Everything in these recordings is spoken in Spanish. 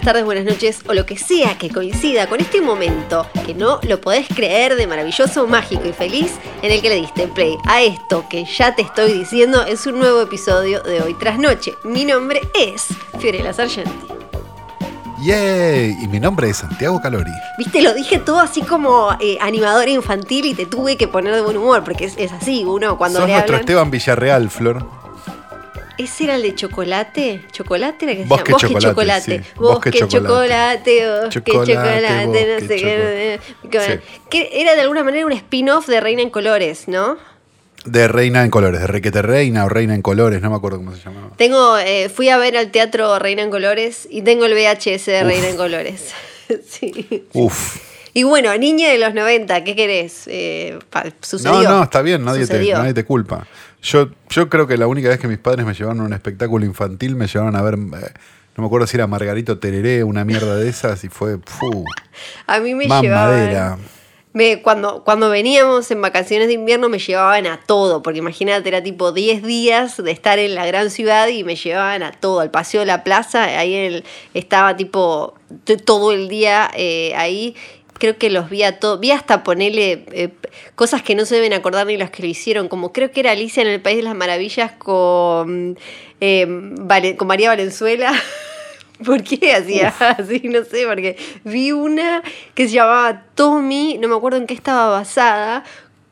Buenas tardes, buenas noches o lo que sea que coincida con este momento que no lo podés creer de maravilloso, mágico y feliz en el que le diste play a esto que ya te estoy diciendo es un nuevo episodio de Hoy tras Noche. Mi nombre es Fiorella Sargenti. ¡Yay! Y mi nombre es Santiago Calori. Viste, lo dije todo así como eh, animadora infantil y te tuve que poner de buen humor porque es, es así, uno cuando Sos le nuestro hablan... Villarreal, Flor. ¿Ese era el de chocolate? ¿Chocolate era que se Bosque llama? chocolate, chocolate. sí. Bosque, Bosque chocolate, bosque Chocolate, chocolate, no bosque sé qué. chocolate. Que era de alguna manera un spin-off de Reina en Colores, ¿no? De Reina en Colores, de Requete Reina o Reina en Colores, no me acuerdo cómo se llamaba. Tengo, eh, fui a ver al teatro Reina en Colores y tengo el VHS de Reina en Colores. sí. Uf. Y bueno, niña de los 90, ¿qué querés? Eh, sucedió. No, no, está bien, nadie te, Sucedió. nadie te culpa. Yo, yo creo que la única vez que mis padres me llevaron a un espectáculo infantil me llevaron a ver, eh, no me acuerdo si era Margarito Tereré, una mierda de esas, y fue, fu, A mí me llevaban... Me, cuando, cuando veníamos en vacaciones de invierno me llevaban a todo, porque imagínate, era tipo 10 días de estar en la gran ciudad y me llevaban a todo, al paseo de la plaza, ahí el- estaba tipo todo el día eh, ahí. Creo que los vi a todos, vi hasta ponerle eh, cosas que no se deben acordar ni los que lo hicieron, como creo que era Alicia en el País de las Maravillas con, eh, con María Valenzuela. ¿Por qué hacía así? No sé, porque vi una que se llamaba Tommy, no me acuerdo en qué estaba basada,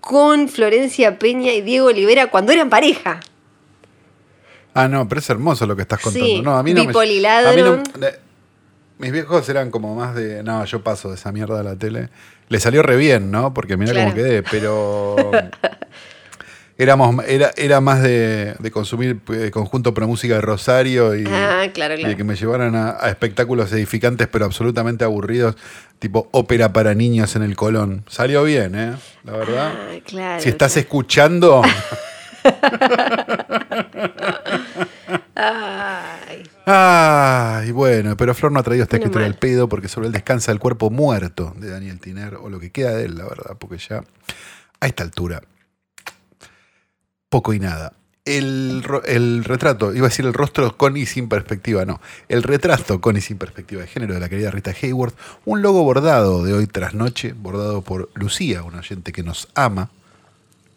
con Florencia Peña y Diego Olivera cuando eran pareja. Ah, no, pero es hermoso lo que estás contando. Sí, no, a mí no me- Bipoli a mí no- mis viejos eran como más de, no, yo paso de esa mierda a la tele. Le salió re bien, ¿no? Porque mira Claro. cómo quedé, pero éramos era, era más de, de consumir eh, conjunto pro música de Rosario y, Ah, claro, y de que me llevaran a, a espectáculos edificantes pero absolutamente aburridos, tipo ópera para niños en el Colón. Salió bien, ¿eh? La verdad. Ah, claro. si estás escuchando, Ay, Ay, bueno, pero Flor no ha traído esta Menos escritura mal. del pedo porque sobre él descansa el cuerpo muerto de Daniel Tiner, o lo que queda de él, la verdad, porque ya a esta altura, poco y nada. El, el retrato, iba a decir el rostro con y sin perspectiva, no. El retrato con y sin perspectiva de género de la querida Rita Hayworth, un logo bordado de hoy tras noche, bordado por Lucía, una oyente que nos ama,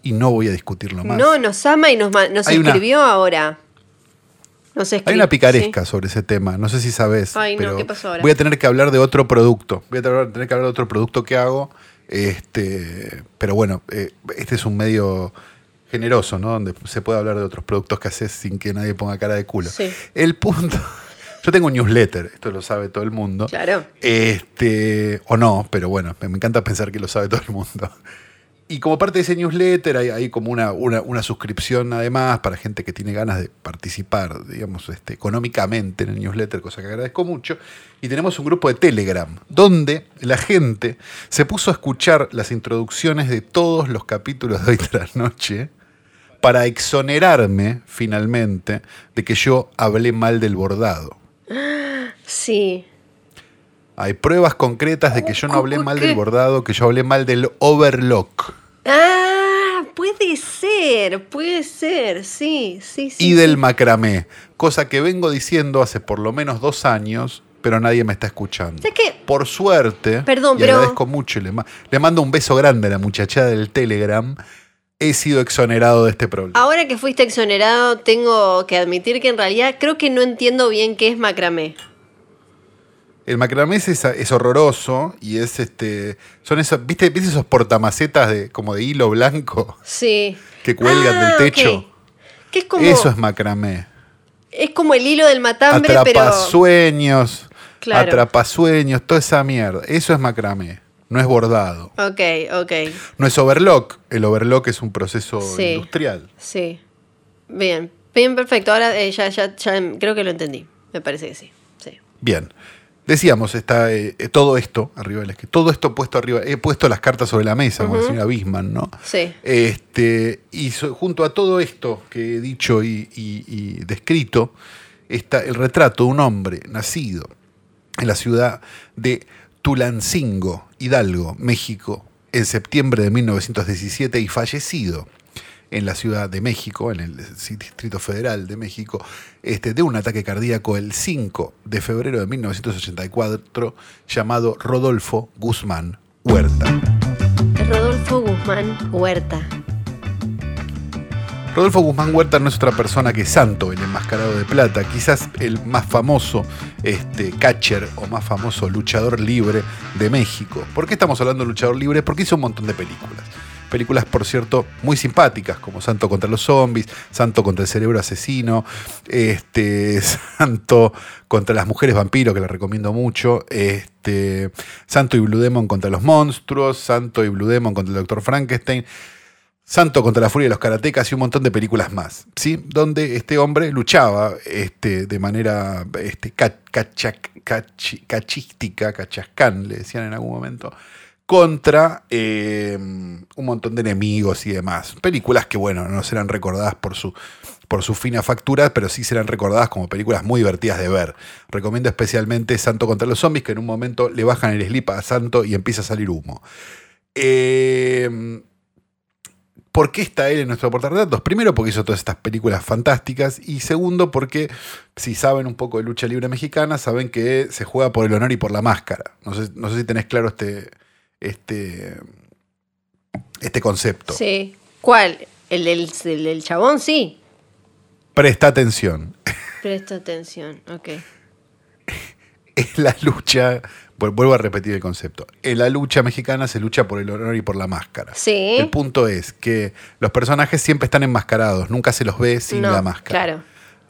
y no voy a discutirlo más. No, nos ama y nos, nos una- escribió Hay una picaresca sí. sobre ese tema, no sé si sabes. Ay, no, pero ¿qué pasó ahora? Voy a tener que hablar de otro producto. Voy a tener que hablar de otro producto que hago. Este, pero bueno, eh, este es un medio generoso, ¿no? Donde se puede hablar de otros productos que haces sin que nadie ponga cara de culo. Sí. El punto. Yo tengo un newsletter, esto lo sabe todo el mundo. Claro. Este, o no, pero bueno, me encanta pensar que lo sabe todo el mundo. Y como parte de ese newsletter hay, hay como una, una, una suscripción además para gente que tiene ganas de participar, digamos, este, económicamente en el newsletter, cosa que agradezco mucho. Y tenemos un grupo de Telegram, donde la gente se puso a escuchar las introducciones de todos los capítulos de hoy tras noche para exonerarme finalmente de que yo hablé mal del bordado. Sí. Hay pruebas concretas de que yo no hablé ¿Cómo mal del bordado, que yo hablé mal del overlock Ah, puede ser, puede ser, sí, sí, sí. y del macramé, cosa que vengo diciendo hace por lo menos dos años, pero nadie me está escuchando. Por suerte, Perdón, y pero- agradezco mucho, y le, ma- le mando un beso grande a la muchachada del Telegram, he sido exonerado de este problema. Ahora que fuiste exonerado, tengo que admitir que en realidad creo que no entiendo bien qué es macramé. El macramé es, es horroroso y es este. Son esos, ¿viste, ¿viste esos portamacetas de, como de hilo blanco Sí. que cuelgan Ah, del techo? ok. Que es como, Eso es macramé. es como el hilo del matambre, pero... Atrapasueños, Claro. atrapasueños, toda esa mierda. Eso es macramé, no es bordado. Ok, ok, No es overlock, el overlock es un proceso Sí. industrial. sí. Bien, bien, perfecto. Ahora eh, ya, ya, ya creo que lo entendí. Me parece que sí. sí. Bien. Decíamos, está eh, eh, todo esto arriba del escritorio, todo esto puesto arriba, he puesto las cartas sobre la mesa, como la señora Bisman, ¿no? Sí. Este, y so- junto a todo esto que he dicho y, y- y descrito, está el retrato de un hombre nacido en la ciudad de Tulancingo, Hidalgo, México, en septiembre de 1917 y fallecido en la Ciudad de México, en el Distrito Federal de México, este, de un ataque cardíaco el 5 de febrero de 1984, llamado Rodolfo Guzmán Huerta. Rodolfo Guzmán Huerta. Rodolfo Guzmán Huerta no es otra persona que Santo, el enmascarado de plata, quizás el más famoso este, catcher o más famoso luchador libre de México. ¿Por qué estamos hablando de luchador libre? Porque hizo un montón de películas. Películas, por cierto, muy simpáticas, como Santo contra los zombies, Santo contra el cerebro asesino, este, Santo contra las mujeres vampiro, que la recomiendo mucho, este, Santo y Blue Demon contra los monstruos, Santo y Blue Demon contra el Doctor Frankenstein. Santo contra la furia de los karatecas y un montón de películas más, ¿sí? Donde este hombre luchaba este, de manera este, cachística, cachascán, le decían en algún momento, contra eh, un montón de enemigos y demás. Películas que, bueno, no serán recordadas por su, por su fina factura, pero sí serán recordadas como películas muy divertidas de ver. Recomiendo especialmente Santo contra los zombies, que en un momento le bajan el slip a Santo y empieza a salir humo. Eh, ¿Por qué está él en nuestro portarretratos? Primero, porque hizo todas estas películas fantásticas. Y segundo, porque si saben un poco de lucha libre mexicana, saben que se juega por el honor y por la máscara. No sé, no sé si tenés claro este, este, este concepto. Sí. ¿Cuál? ¿El del, el del chabón? Sí. Presta atención. Presta atención. Ok. Es la lucha. vu- Vuelvo a repetir el concepto. En la lucha mexicana se lucha por el honor y por la máscara. Sí. El punto es que los personajes siempre están enmascarados, nunca se los ve sin No, la máscara. Claro.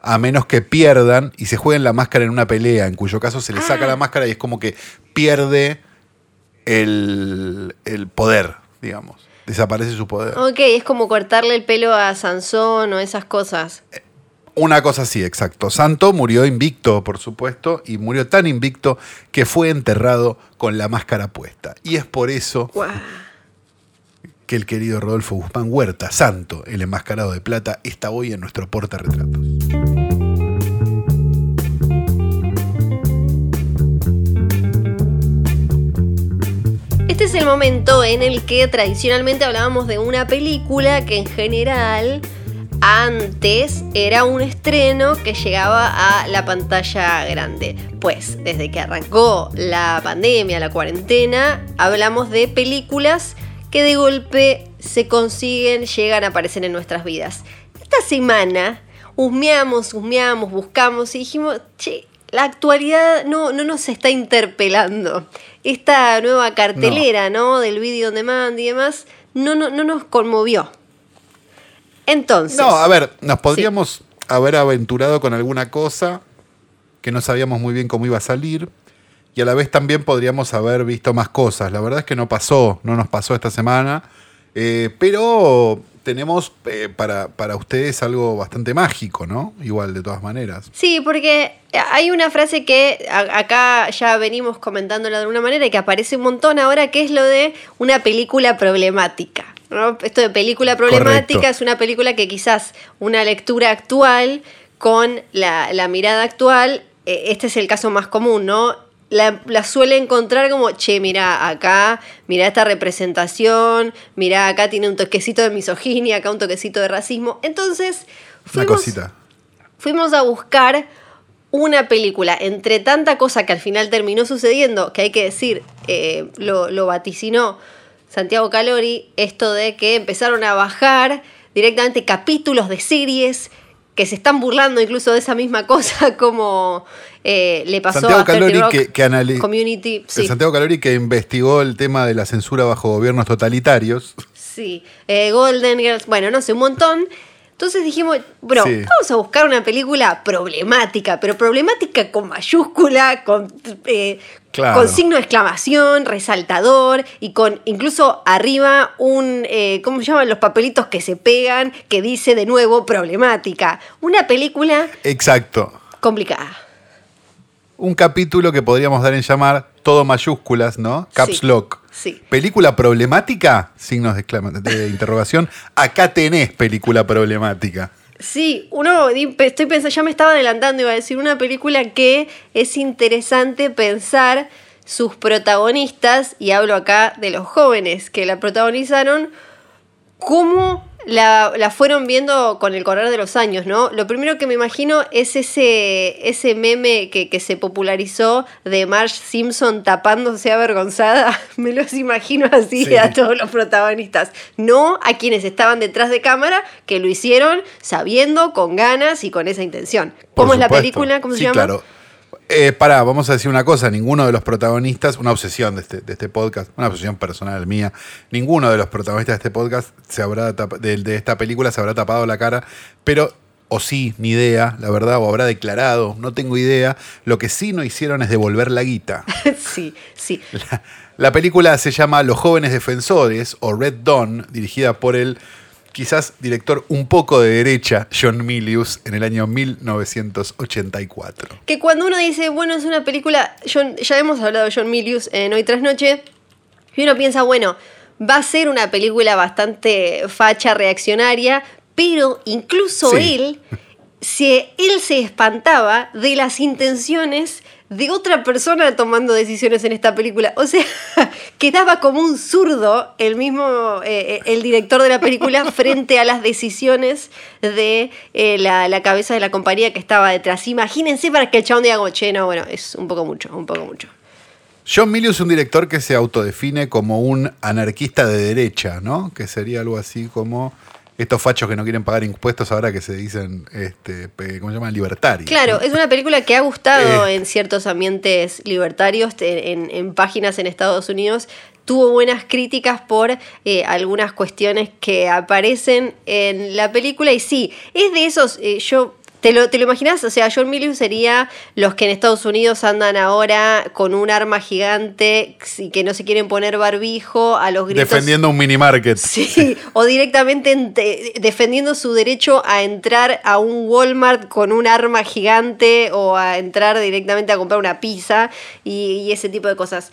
A menos que pierdan y se jueguen la máscara en una pelea, en cuyo caso se le saca Ah. la máscara y es como que pierde el, el poder, digamos. Desaparece su poder. Ok, es como cortarle el pelo a Sansón o esas cosas. Una cosa así, exacto. Santo murió invicto, por supuesto, y murió tan invicto que fue enterrado con la máscara puesta. Y es por eso que el querido Rodolfo Guzmán Huerta, Santo, el enmascarado de plata, está hoy en nuestro portarretratos. Este es el momento en el que tradicionalmente hablábamos de una película que en general antes era un estreno que llegaba a la pantalla grande. Pues desde que arrancó la pandemia, la cuarentena, hablamos de películas que de golpe se consiguen, llegan a aparecer en nuestras vidas. Esta semana husmeamos, husmeamos, buscamos y dijimos, che, la actualidad no, no nos está interpelando. Esta nueva cartelera, ¿no? Del video on demand y demás, no, no, no nos conmovió. Entonces. No, a ver, nos podríamos haber aventurado con alguna cosa que no sabíamos muy bien cómo iba a salir. Y a la vez también podríamos haber visto más cosas. La verdad es que no pasó, no nos pasó esta semana. Eh, pero tenemos eh, para, para ustedes algo bastante mágico, ¿no? Igual, de todas maneras. Sí, porque hay una frase que a- acá ya venimos comentándola de alguna manera y que aparece un montón ahora, que es lo de una película problemática. ¿no? Esto de película problemática Correcto. es una película que quizás una lectura actual con la, la mirada actual, eh, este es el caso más común, ¿no? La, la suele encontrar como, che, mira acá, mira esta representación, mira acá tiene un toquecito de misoginia, acá un toquecito de racismo. Entonces, fuimos- fuimos a buscar una película entre tanta cosa que al final terminó sucediendo, que hay que decir, eh, lo, lo vaticinó Santiago Calori, esto de que empezaron a bajar directamente capítulos de series que se están burlando incluso de esa misma cosa como eh, le pasó Santiago a 30 Calori Rock que, que Community. el Sí, Santiago Calori que investigó el tema de la censura bajo gobiernos totalitarios. sí. Eh, Golden Girls, bueno, no sé, un montón. Entonces dijimos, bro, Sí. vamos a buscar una película problemática, pero problemática con mayúscula, con, eh, Claro. con signo de exclamación, resaltador y con incluso arriba un, eh, ¿cómo se llaman los papelitos que se pegan? Que dice de nuevo problemática. Una película Exacto. complicada. un capítulo que podríamos dar en llamar todo mayúsculas, ¿no? Caps Sí. Lock. Sí. ¿Película problemática? Signos de, de interrogación. Acá tenés película problemática. Sí, uno, estoy pensando, ya me estaba adelantando, iba a decir una película que es interesante pensar sus protagonistas, y hablo acá de los jóvenes que la protagonizaron, cómo la, la fueron viendo con el correr de los años, ¿no? Lo primero que me imagino es ese, ese meme que, que se popularizó de Marge Simpson tapándose avergonzada. Me los imagino así Sí. a todos los protagonistas. No a quienes estaban detrás de cámara, que lo hicieron sabiendo, con ganas y con esa intención. Por ¿Cómo es la película? ¿Cómo sí, se llama? claro. Eh, pará, vamos a decir una cosa. Ninguno de los protagonistas, una obsesión de este, de este podcast, una obsesión personal mía, ninguno de los protagonistas de este podcast, se habrá de, de esta película, se habrá tapado la cara, pero, o sí, ni idea, la verdad, o habrá declarado, no tengo idea. Lo que sí no hicieron es devolver la guita. sí, sí. La, la película se llama Los jóvenes defensores o Red Dawn, dirigida por el quizás director un poco de derecha, John Milius, en el año 1984. Que cuando uno dice, bueno, es una película, John- ya hemos hablado de John Milius en Hoy Tras Noche, y uno piensa, bueno, va a ser una película bastante facha, reaccionaria, pero incluso Sí. él, se, él se espantaba de las intenciones de otra persona tomando decisiones en esta película. O sea, quedaba como un zurdo el mismo, eh, eh, el director de la película frente a las decisiones de eh, la, la cabeza de la compañía que estaba detrás. Imagínense para que el chabón diga, che, no, bueno, es un poco mucho, un poco mucho. John Milius es un director que se autodefine como un anarquista de derecha, ¿no? Que sería algo así como estos fachos que no quieren pagar impuestos ahora que se dicen, este, ¿cómo se llaman? Libertarios. Claro, es una película que ha gustado Eh. en ciertos ambientes libertarios, en, en páginas en Estados Unidos. Tuvo buenas críticas por eh, algunas cuestiones que aparecen en la película. Y sí, es de esos. eh, yo. ¿Te lo, ¿Te lo imaginas? O sea, John Milius sería los que en Estados Unidos andan ahora con un arma gigante y que no se quieren poner barbijo a los gritos. Defendiendo un mini market. Sí, o directamente ente- defendiendo su derecho a entrar a un Walmart con un arma gigante o a entrar directamente a comprar una pizza y, y ese tipo de cosas.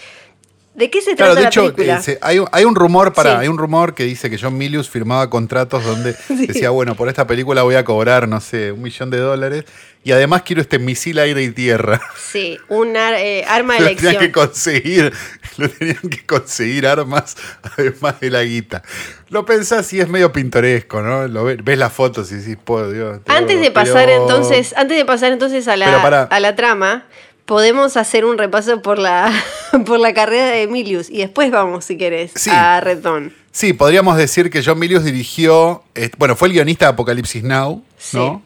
¿De qué se Claro, trata de la hecho, película? eh, hay, un- hay un rumor para, Sí. hay un rumor que dice que John Milius firmaba contratos donde Sí. decía, bueno, por esta película voy a cobrar, no sé, un millón de dólares y además quiero este misil aire y tierra. Sí, un ar- eh, arma de Lo tenían que conseguir, lo tenían que conseguir armas además de la guita. Lo pensás y es medio pintoresco, ¿no? Lo ves, ves las fotos y decís, por Dios. Antes de pasar pero- entonces, antes de pasar entonces a la, a la trama, podemos hacer un repaso por la, por la carrera de Emilius y después vamos, si querés, Sí. a Red Dawn. Sí, podríamos decir que John Milius dirigió, eh, bueno, fue el guionista de Apocalipsis Now, ¿no?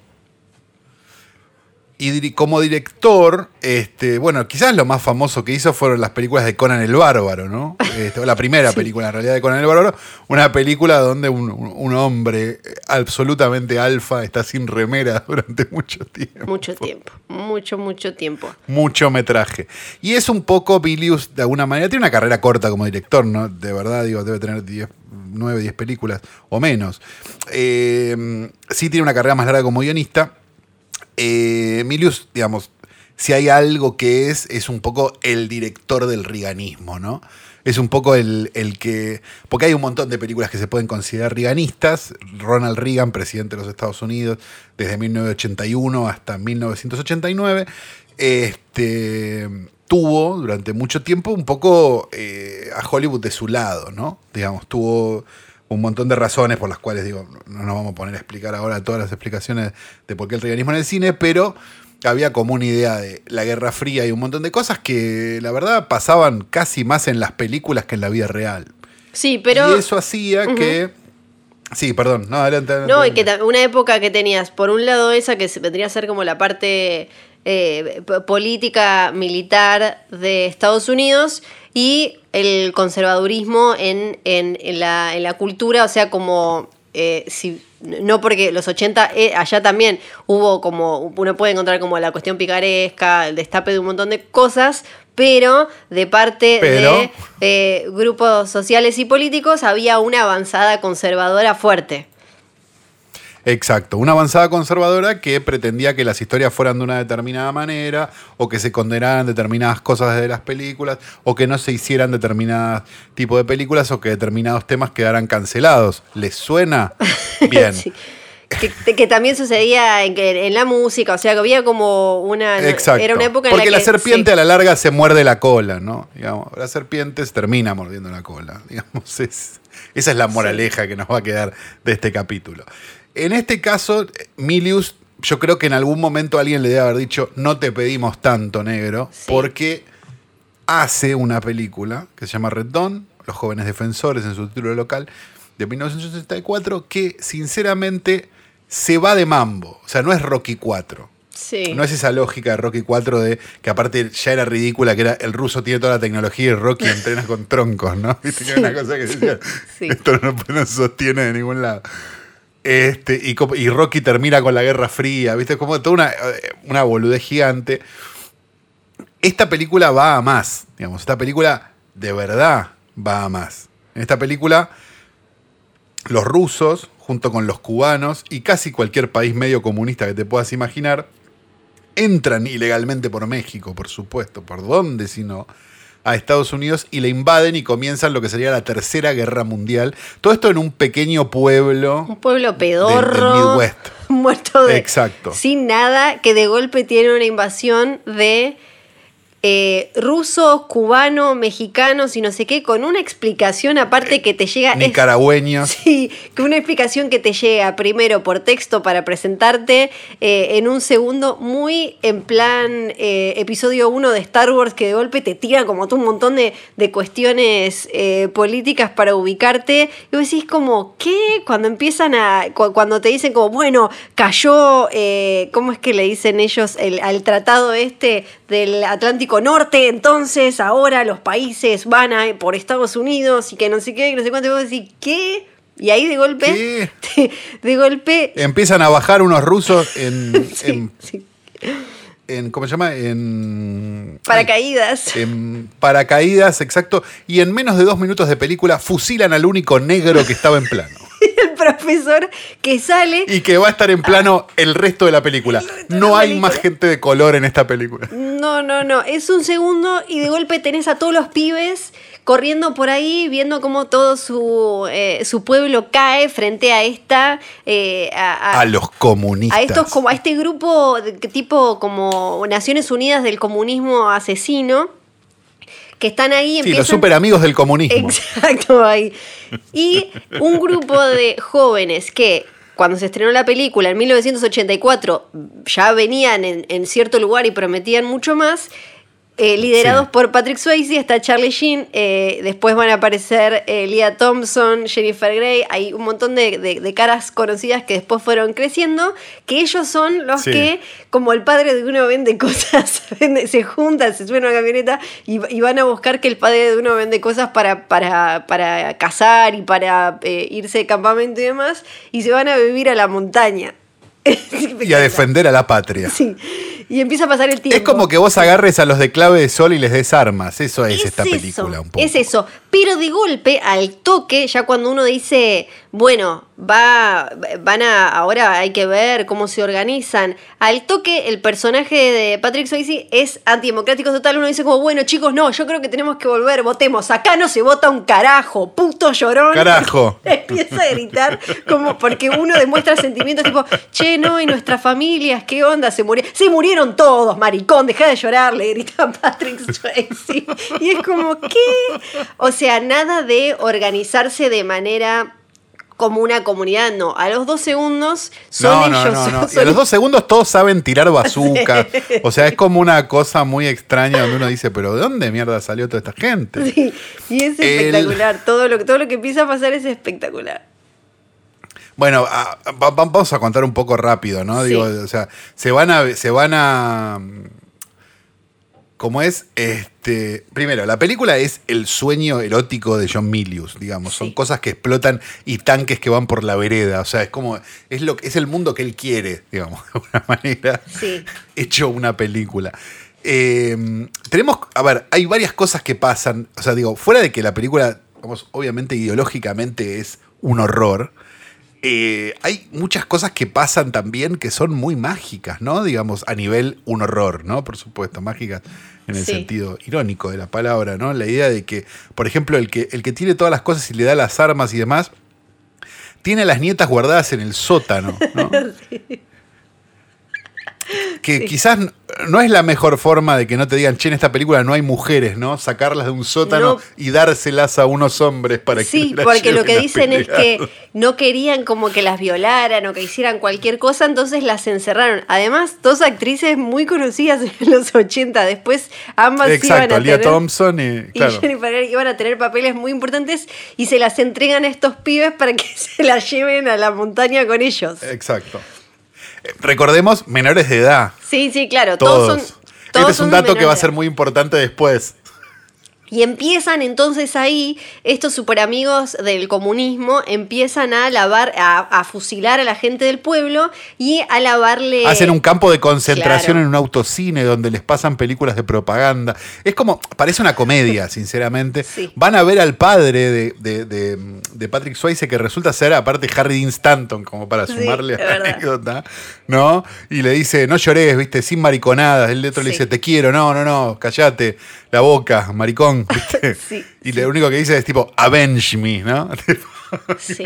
Y como director, este, bueno, quizás lo más famoso que hizo fueron las películas de Conan el Bárbaro, ¿no? Este, la primera Sí. película en realidad de Conan el Bárbaro, una película donde un, un- un hombre absolutamente alfa está sin remera durante mucho tiempo. Mucho tiempo, mucho, mucho tiempo. Mucho metraje. Y es un poco Bilius, de alguna manera, tiene una carrera corta como director, ¿no? De verdad, digo, debe tener 10, 9, 10 películas o menos. Eh, sí tiene una carrera más larga como guionista. Eh, Milius, digamos, si hay algo que es, es un poco el director del riganismo, ¿no? Es un poco el, el que. Porque hay un montón de películas que se pueden considerar riganistas. Ronald Reagan, presidente de los Estados Unidos, desde 1981 hasta 1989, este, tuvo durante mucho tiempo un poco eh, a Hollywood de su lado, ¿no? Digamos, tuvo un montón de razones por las cuales, digo, no nos vamos a poner a explicar ahora todas las explicaciones de por qué el reganismo en el cine, pero había como una idea de la Guerra Fría y un montón de cosas que la verdad pasaban casi más en las películas que en la vida real. Sí, pero. y eso hacía que... Sí, perdón, no, adelante. adelante, No, y que una época que tenías, por un lado, esa que vendría a ser como la parte eh, política militar de Estados Unidos y el conservadurismo en, en- en la, en la cultura, o sea, como. eh, si, no porque los 80, eh, allá también hubo como, uno puede encontrar como la cuestión picaresca, el destape de un montón de cosas, pero de parte Pero- de eh, grupos sociales y políticos había una avanzada conservadora fuerte. Exacto, una avanzada conservadora que pretendía que las historias fueran de una determinada manera, o que se condenaran determinadas cosas de las películas, o que no se hicieran determinados tipos de películas, o que determinados temas quedaran cancelados. ¿Les suena? Bien. Sí. Que, que también sucedía en, que- en la música, o sea, que había como una... Exacto. Era una época en Porque la serpiente sí. a la larga se muerde la cola, ¿no? Digamos, la serpiente se termina mordiendo la cola. Digamos, es- esa es la moraleja que nos va a quedar de este capítulo. En este caso, Milius, yo creo que en algún momento alguien le debe haber dicho, no te pedimos tanto, negro, Sí. porque hace una película que se llama Red Dawn, Los jóvenes defensores en su título local, de 1964, que sinceramente se va de mambo. O sea, no es Rocky 4. Sí. No es esa lógica de Rocky 4 de que aparte ya era ridícula, que era el ruso tiene toda la tecnología y Rocky entrena con troncos, ¿no? Viste que era una cosa que decía, Sí. esto no, no se sostiene de ningún lado. Este, y, Rocky termina con la Guerra Fría, ¿viste? Como toda una, eh, una boludez gigante. Esta película va a más, digamos, esta película de verdad va a más. En esta película los rusos, junto con los cubanos y casi cualquier país medio comunista que te puedas imaginar, entran ilegalmente por México, por supuesto, por dónde si no, a Estados Unidos y le invaden y comienzan lo que sería la Tercera Guerra Mundial. Todo esto en un pequeño pueblo. Un pueblo pedorro. Del- del Midwest. Muerto de. Exacto. Sin nada, que de golpe tiene una invasión de eh, rusos, cubanos, mexicanos y no sé qué, con una explicación aparte que te llega. es- Nicaragüeños. Sí, que una explicación que te llega primero por texto para presentarte, eh, en un segundo muy en plan eh, episodio 1 de Star Wars que de golpe te tira como tú un montón de, de cuestiones eh, políticas para ubicarte. Y vos decís como, ¿qué? Cuando empiezan a, cu- cuando te dicen como, bueno, cayó, ¿cómo es que le dicen ellos el- al tratado este del Atlántico Norte? Entonces ahora los países van a por Estados Unidos y que no sé qué, que no sé cuánto, y vos decís, ¿qué? Y ahí de golpe, de golpe, Empiezan a bajar unos rusos en, sí, en, sí, en- ¿cómo se llama? En paracaídas. en paracaídas, exacto, y en menos de dos minutos de película fusilan al único negro que estaba en plano. el profesor que sale Y que va a estar en plano el resto de la película. de No la hay película. más gente de color en esta película. No, no, no. Es un segundo y de golpe tenés a todos los pibes corriendo por ahí, viendo cómo todo su, eh, su pueblo cae frente a esta. eh, a, a- A los comunistas. a estos como a este grupo de- tipo como Naciones Unidas del comunismo asesino que están ahí Sí, empiezan los super amigos del comunismo. Exacto, ahí. Y un grupo de jóvenes que cuando se estrenó la película en 1984 ya venían en, en cierto lugar y prometían mucho más. Eh, liderados Sí. por Patrick Swayze, está Charlie Sheen, eh, después van a aparecer eh, Leah Thompson, Jennifer Grey, hay un montón de, de- de caras conocidas que después fueron creciendo, que ellos son los Sí. que, como el padre de uno vende cosas, vende- se juntan, se suben a una camioneta y, y van a buscar que el padre de uno vende cosas para, para, para cazar y para eh, irse de campamento y demás, y se van a vivir a la montaña. Y a defender a la patria. Sí. Y empieza a pasar el tiempo. Es como que vos agarres a los de clave de sol y les des armas. Eso es, esta eso, película un poco. Es eso. Pero de golpe, al toque, ya cuando uno dice, bueno, va, van a, ahora hay que ver cómo se organizan. Al toque, el personaje de Patrick Swayze es antidemocrático total. Uno dice como, bueno, chicos, no, yo creo que tenemos que volver, votemos. Acá no se vota un carajo, puto llorón. Carajo. Empieza a gritar como porque uno demuestra sentimientos tipo, che, no, y nuestras familias, ¿qué onda? Se murieron. Se murieron todos, maricón, deja de llorar, le grita Patrick Swayze. Y es como, ¿qué? O sea, nada de organizarse de manera como una comunidad, no. A los dos segundos son No, ellos. no, no. Y son- a los dos segundos todos saben tirar bazooka. O sea, es como una cosa muy extraña donde uno dice, pero ¿de dónde mierda salió toda esta gente? Sí, y es El- espectacular. Todo, lo, que- todo lo que empieza a pasar es espectacular. Bueno, a- va- va- vamos a contar un poco rápido, ¿no? Sí. Digo, o sea, se van a. Se van a. ¿Cómo es? Este. Primero, la película es el sueño erótico de John Milius, digamos. Son cosas que explotan y tanques que van por la vereda. O sea, es como. Es lo es el mundo que él quiere, digamos, de alguna manera. Sí. Hecho una película. Eh, tenemos. A ver, hay varias cosas que pasan. O sea, digo, fuera de que la película, vamos, obviamente ideológicamente es un horror eh, hay muchas cosas que pasan también que son muy mágicas, ¿no? Digamos, a nivel un horror, ¿no? Por supuesto, mágicas en el Sí. sentido irónico de la palabra, ¿no? La idea de que, por ejemplo, el que, el que tiene todas las cosas y le da las armas y demás, tiene a las nietas guardadas en el sótano, ¿no? Que Sí. quizás no es la mejor forma de que no te digan, che, en esta película no hay mujeres, ¿no? Sacarlas de un sótano No. y dárselas a unos hombres para Sí, que las porque lo que a dicen es que no querían como que las violaran o que hicieran cualquier cosa, entonces las encerraron. Además, dos actrices muy conocidas en los 80, después ambas iban Exacto, a tener... Thompson y, y claro. Jennifer Grey iban a tener papeles muy importantes y se las entregan a estos pibes para que se las lleven a la montaña con ellos. Exacto. Recordemos, menores de edad. Sí, sí, claro, Todos. todos, son... todos este es un dato que va a ser muy importante después. Y empiezan entonces ahí, estos superamigos del comunismo empiezan a lavar, a, a fusilar a la gente del pueblo y a lavarle. Hacen un campo de concentración claro. en un autocine donde les pasan películas de propaganda. Es como, parece una comedia, sinceramente. Sí. Van a ver al padre de, de- de- de Patrick Swayze, que resulta ser aparte Harry Dean Stanton, como para sumarle a la verdad. anécdota, ¿no? Y le dice, no llores, viste, sin mariconadas. El otro le dice, te quiero, no, no, no, callate, la boca, maricón, ¿viste? Sí, y lo único que dice es tipo, avenge me, ¿no? Sí.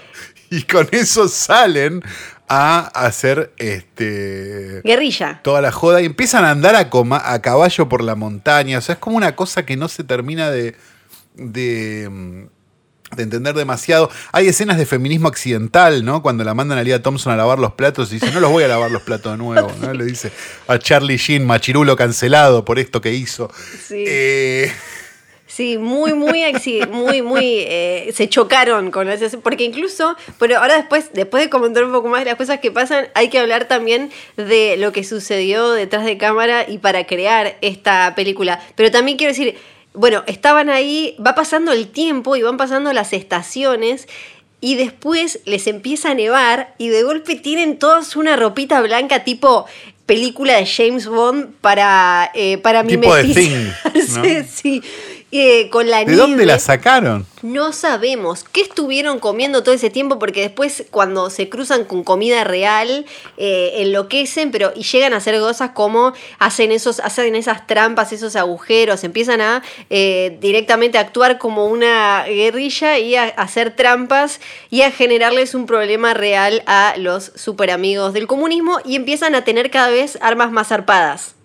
y con eso salen a hacer este Guerrilla. toda la joda y empiezan a andar a, coma- a caballo por la montaña. O sea, es como una cosa que no se termina de, de, mm, de entender demasiado. Hay escenas de feminismo accidental, ¿no? Cuando la mandan a Lía Thompson a lavar los platos y dice, no los voy a lavar los platos de nuevo, ¿no? Le dice a Charlie Sheen, machirulo cancelado por esto que hizo. Sí. Eh, Sí, muy, muy, muy, muy, eh, se chocaron con las porque incluso, pero ahora después, después de comentar un poco más de las cosas que pasan, hay que hablar también de lo que sucedió detrás de cámara y para crear esta película. Pero también quiero decir, bueno, estaban ahí, va pasando el tiempo y van pasando las estaciones. Y después les empieza a nevar y de golpe tienen todos una ropita blanca tipo película de James Bond para, eh, para Tipo de Thing, mimetizarse, ¿no? sí. Con la ¿De dónde la sacaron? No sabemos qué estuvieron comiendo todo ese tiempo porque después cuando se cruzan con comida real eh, enloquecen, pero y llegan a hacer cosas como hacen esos hacen esas trampas, esos agujeros, empiezan a eh, directamente actuar como una guerrilla y a, a hacer trampas y a generarles un problema real a los super amigos del comunismo y empiezan a tener cada vez armas más zarpadas.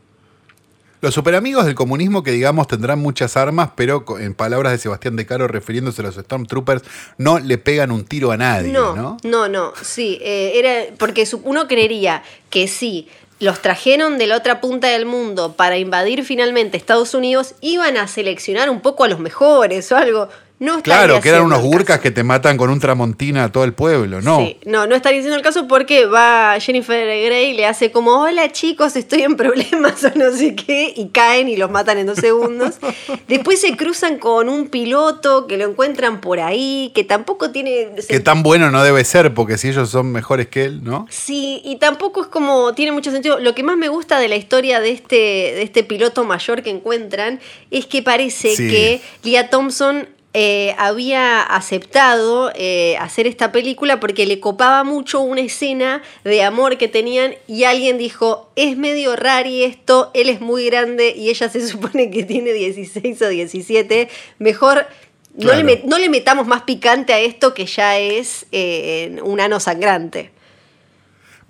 Los superamigos del comunismo que digamos tendrán muchas armas, pero en palabras de Sebastián De Caro refiriéndose a los Stormtroopers, no le pegan un tiro a nadie, ¿no? No, no, no, sí, eh, era porque uno creería que sí, los trajeron de la otra punta del mundo para invadir finalmente Estados Unidos, iban a seleccionar un poco a los mejores o algo. No estaría Claro, que eran unos caso. que te matan con un tramontina a todo el pueblo, ¿no? Sí, no, no estaría haciendo el caso porque va Jennifer Grey y le hace como, hola chicos, estoy en problemas o no sé qué, y caen y los matan en dos segundos. Después se cruzan con un piloto que lo encuentran por ahí, que tampoco tiene... Que tan bueno no debe ser, porque si ellos son mejores que él, ¿no? Sí, y tampoco es como, tiene mucho sentido. Lo que más me gusta de la historia de este, de este piloto mayor que encuentran es que parece Sí. que Leah Thompson eh, había aceptado eh, hacer esta película porque le copaba mucho una escena de amor que tenían y alguien dijo, es medio rari esto, él es muy grande y ella se supone que tiene 16 o 17, mejor... No, le no le metamos más picante a esto que ya es eh, un ano sangrante.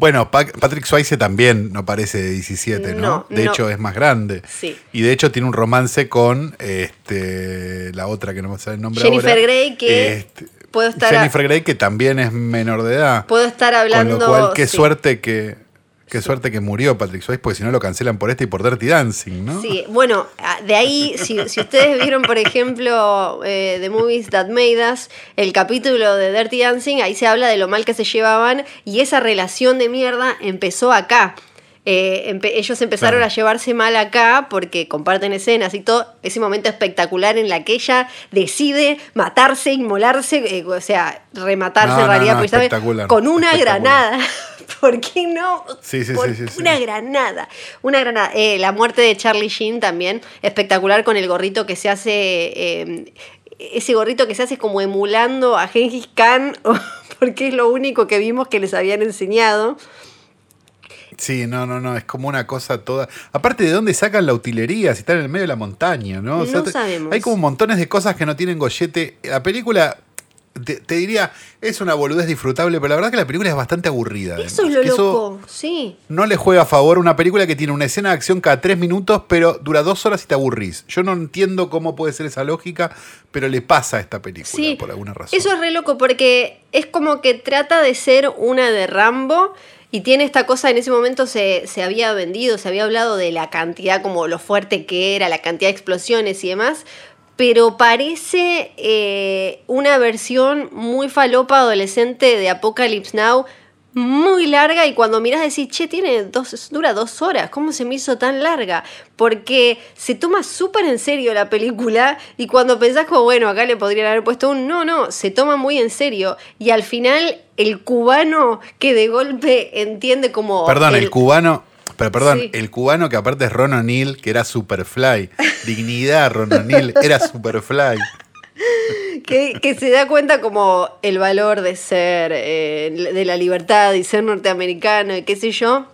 Bueno, Pa- Patrick Swayze también no parece de 17, ¿no? No, de no. hecho, es más grande. Sí. Y de hecho tiene un romance con este, la otra que no me sale el nombre Jennifer ahora. Grey, que Este, puedo estar a- Jennifer Grey, que también es menor de edad. Puedo estar hablando. Con lo cual, qué sí. suerte que. Qué suerte que murió Patrick Swayze, porque si no lo cancelan por este y por Dirty Dancing, ¿no? Sí, bueno, a- de ahí, si, si ustedes vieron, por ejemplo, eh, The Movies That Made Us, el capítulo de Dirty Dancing, ahí se habla de lo mal que se llevaban y esa relación de mierda empezó acá. Eh, empe- ellos empezaron Claro. a llevarse mal acá porque comparten escenas y todo. Ese momento espectacular en la que ella decide matarse, inmolarse, eh, o sea, rematarse No, en realidad, no, con una granada. ¿Por qué no? Sí, sí, Por sí. Una granada. Una granada. Eh, la muerte de Charlie Sheen también, espectacular con el gorrito que se hace. eh, ese gorrito que se hace como emulando a Gengis Khan. porque es lo único que vimos que les habían enseñado. Sí, no, no, no, es como una cosa toda. Aparte, ¿de dónde sacan la utilería? Si están en el medio de la montaña, ¿no? O sea, No sabemos. Hay como montones de cosas que no tienen gollete. La película, te, te diría, es una boludez disfrutable, pero la verdad que la película es bastante aburrida. Eso además, es lo que eso loco, sí. no le juega a favor una película que tiene una escena de acción cada tres minutos, pero dura dos horas y te aburrís. Yo no entiendo cómo puede ser esa lógica, pero le pasa a esta película Sí, por alguna razón. Eso es re loco porque es como que trata de ser una de Rambo y tiene esta cosa, en ese momento se, se había vendido, se había hablado de la cantidad, como lo fuerte que era, la cantidad de explosiones y demás, pero parece eh, una versión muy falopa adolescente de Apocalypse Now. Muy larga y cuando miras decís, che, tiene dos, dura dos horas, ¿cómo se me hizo tan larga? Porque se toma súper en serio la película y cuando pensás como, bueno, acá le podrían haber puesto un no, no, se toma muy en serio y al final el cubano que de golpe entiende como... Perdón, el, cubano. Pero perdón, Sí. el cubano que aparte es Ron O'Neill, que era Superfly. Dignidad, Ron O'Neill, era Superfly. que, que se da cuenta como el valor de ser, eh, de la libertad y ser norteamericano y qué sé yo,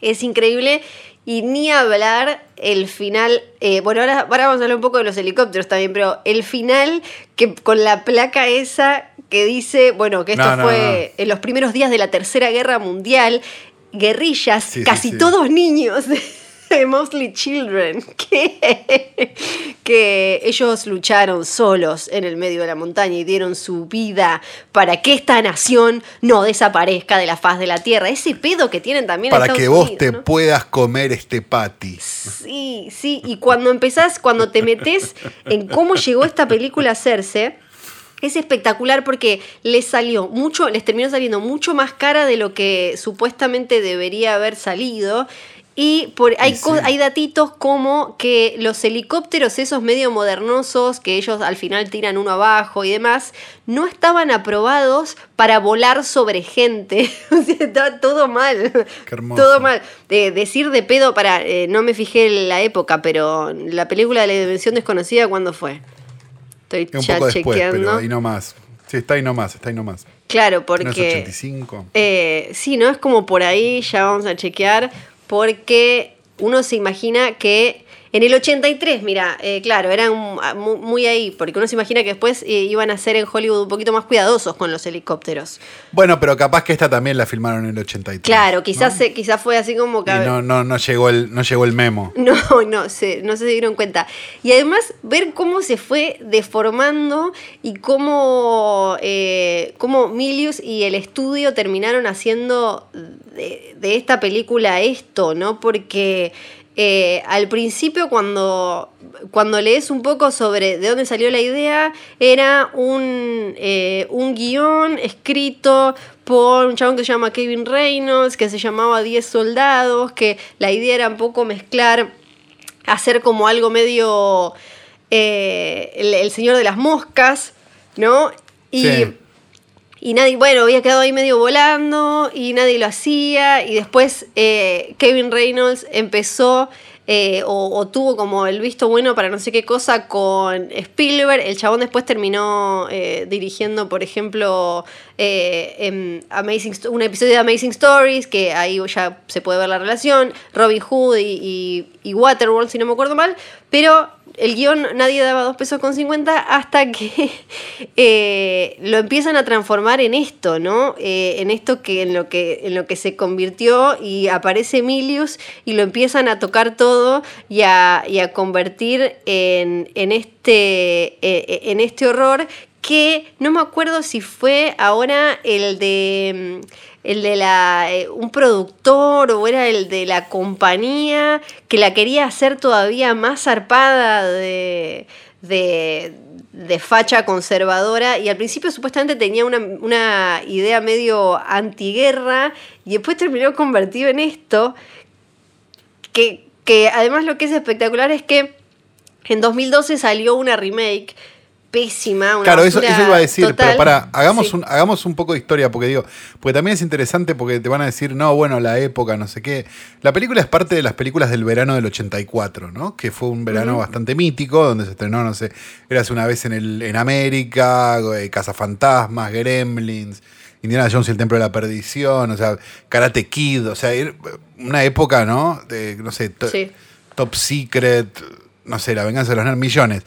es increíble. Y ni hablar el final, eh, bueno, ahora, ahora vamos a hablar un poco de los helicópteros también, pero el final que con la placa esa que dice, bueno, que esto No, no, fue en los primeros días de la Tercera Guerra Mundial, guerrillas, Sí, casi sí. todos niños, mostly children, que, que ellos lucharon solos en el medio de la montaña y dieron su vida para que esta nación no desaparezca de la faz de la tierra. Ese pedo que tienen también Para Estados que vos Unidos, te ¿no? puedas comer este patty. Sí, sí, y cuando empezás, cuando te metes en cómo llegó esta película a hacerse, es espectacular porque les salió mucho, les terminó saliendo mucho más cara de lo que supuestamente debería haber salido. Y por, hay, sí. hay datitos como que los helicópteros, esos medio modernosos, que ellos al final tiran uno abajo y demás, no estaban aprobados para volar sobre gente. estaba todo mal. Qué hermoso. Todo mal. De, decir de pedo, para, eh, no me fijé en la época, pero la película de la dimensión desconocida, ¿cuándo fue? Estoy Un ya poco después, chequeando. pero ahí nomás. Sí, está ahí nomás, está ahí nomás. Claro, ¿No es porque. 85? Eh, sí, ¿no? Es como por ahí, ya vamos a chequear, porque uno se imagina que en el 83, mira, eh, claro, eran mu- muy ahí, porque uno se imagina que después eh, iban a ser en Hollywood un poquito más cuidadosos con los helicópteros. Bueno, pero capaz que esta también la filmaron en el 83. Claro, quizás, ¿no? se- quizás fue así como que... Y no, no, no, llegó el, no llegó el memo. No, no se, no se dieron cuenta. Y además ver cómo se fue deformando y cómo, eh, cómo Milius y el estudio terminaron haciendo de, de esta película esto, ¿no? Porque eh, al principio cuando, cuando lees un poco sobre de dónde salió la idea, era un, eh, un guion escrito por un chabón que se llama Kevin Reynolds, que se llamaba 10 soldados, que la idea era un poco mezclar, hacer como algo medio eh, el, Señor de las Moscas, ¿no? Y. y nadie, bueno, había quedado ahí medio volando y nadie lo hacía. Y después eh, Kevin Reynolds empezó eh, o, o tuvo como el visto bueno para no sé qué cosa con Spielberg. El chabón después terminó eh, dirigiendo, por ejemplo, eh, en Amazing, un episodio de Amazing Stories, que ahí ya se puede ver la relación. Robin Hood y, y, y Waterworld, si no me acuerdo mal. Pero el guion nadie daba dos pesos con 50 hasta que eh, lo empiezan a transformar en esto, ¿no? Eh, en esto que en lo que en lo que se convirtió y aparece Emilius y lo empiezan a tocar todo y a, y a convertir en, en este eh, en este horror que no me acuerdo si fue ahora el de mm, el de la eh, un productor o era el de la compañía que la quería hacer todavía más zarpada de, de, de facha conservadora y al principio supuestamente tenía una, una idea medio antiguerra y después terminó convertido en esto que, que además lo que es espectacular es que en 2012 salió una remake pésima, una Claro, eso, eso iba a decir, total. pero para, hagamos, Sí. un, hagamos un poco de historia, porque digo, porque también es interesante porque te van a decir, no, bueno, la época, no sé qué. La película es parte de las películas del verano del 84, ¿no? Que fue un verano bastante mítico, donde se estrenó, no sé, Eras una vez en, el, en América, eh, Cazafantasmas, Gremlins, Indiana Jones y el Templo de la Perdición, o sea, Karate Kid, o sea, una época, ¿no? De, no sé, to- Sí. Top Secret, no sé, La Venganza de los Nerds, millones.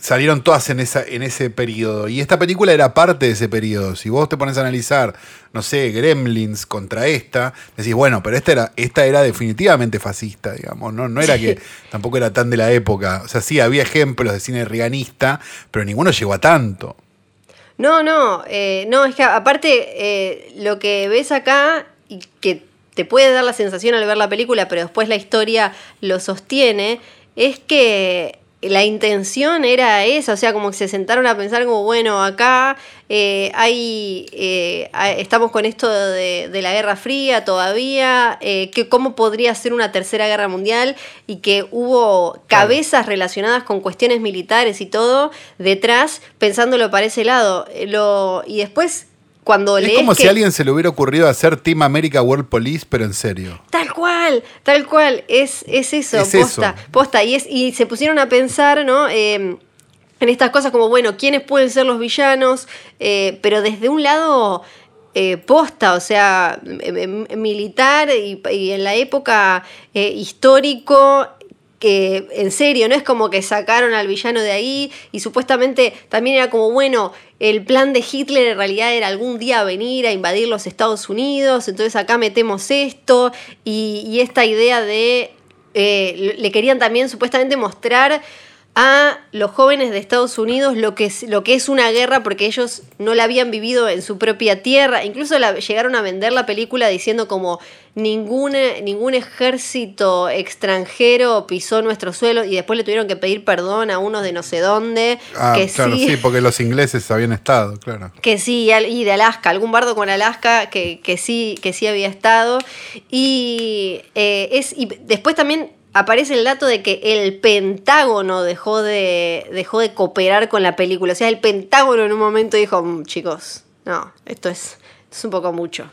Salieron todas en, esa, en ese periodo. Y esta película era parte de ese periodo. Si vos te pones a analizar, no sé, Gremlins contra esta, decís, bueno, pero esta era, esta era definitivamente fascista, digamos. No, no era Sí. que tampoco era tan de la época. O sea, sí, había ejemplos de cine riganista, pero ninguno llegó a tanto. No, no, eh, no, es que aparte eh, lo que ves acá y que te puede dar la sensación al ver la película, pero después la historia lo sostiene, es que la intención era esa, o sea, como que se sentaron a pensar como, bueno, acá eh, hay, eh, estamos con esto de, de la Guerra Fría todavía, eh, que cómo podría ser una tercera guerra mundial y que hubo cabezas relacionadas con cuestiones militares y todo detrás, pensándolo para ese lado. Eh, Lo, y después, cuando Es lees como que- si a alguien se le hubiera ocurrido hacer Team America World Police, pero en serio. Tal cual, tal cual, es, es eso, Es posta, eso. posta. Y, es, y se pusieron a pensar, ¿no? Eh, en estas cosas como, bueno, ¿quiénes pueden ser los villanos? Eh, pero desde un lado eh, posta, o sea, em- em- militar y, y en la época eh, histórico, que en serio, no es como que sacaron al villano de ahí y supuestamente también era como, bueno, el plan de Hitler en realidad era algún día venir a invadir los Estados Unidos, entonces acá metemos esto y, y esta idea de, eh, le querían también supuestamente mostrar a los jóvenes de Estados Unidos lo que, es, lo que es una guerra porque ellos no la habían vivido en su propia tierra. Incluso la, llegaron a vender la película diciendo como ningún, ningún ejército extranjero pisó nuestro suelo y después le tuvieron que pedir perdón a unos de no sé dónde. Ah, que claro, sí, sí, porque los ingleses habían estado, claro. que sí, y de Alaska, algún bardo con Alaska que, que sí, que sí había estado. Y, eh, es, y después también aparece el dato de que el Pentágono dejó de, dejó de cooperar con la película. O sea, el Pentágono en un momento dijo, "Mm, chicos, no, esto es, esto es un poco mucho.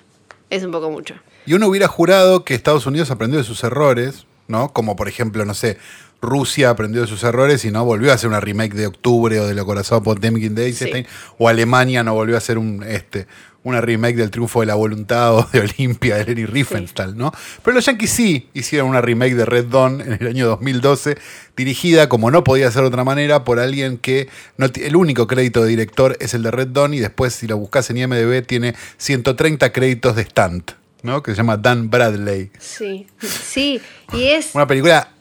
Es un poco mucho. Y uno hubiera jurado que Estados Unidos aprendió de sus errores, ¿no? Como por ejemplo, no sé, Rusia aprendió de sus errores y no volvió a hacer una remake de Octubre o de Lo Corazón Potemkin de Eisenstein, o Alemania no volvió a hacer un, este, una remake del Triunfo de la Voluntad o de Olimpia de Lenny Riefenstahl, ¿no? Pero los Yankees sí hicieron una remake de Red Dawn en el año 2012, dirigida, como no podía ser de otra manera, por alguien que no el único crédito de director es el de Red Dawn y después, si lo buscas en IMDb, tiene 130 créditos de stunt, ¿no? Que se llama Dan Bradley. Sí, sí. Y es... Una película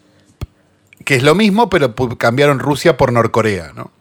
que es lo mismo, pero cambiaron Rusia por Norcorea, ¿no?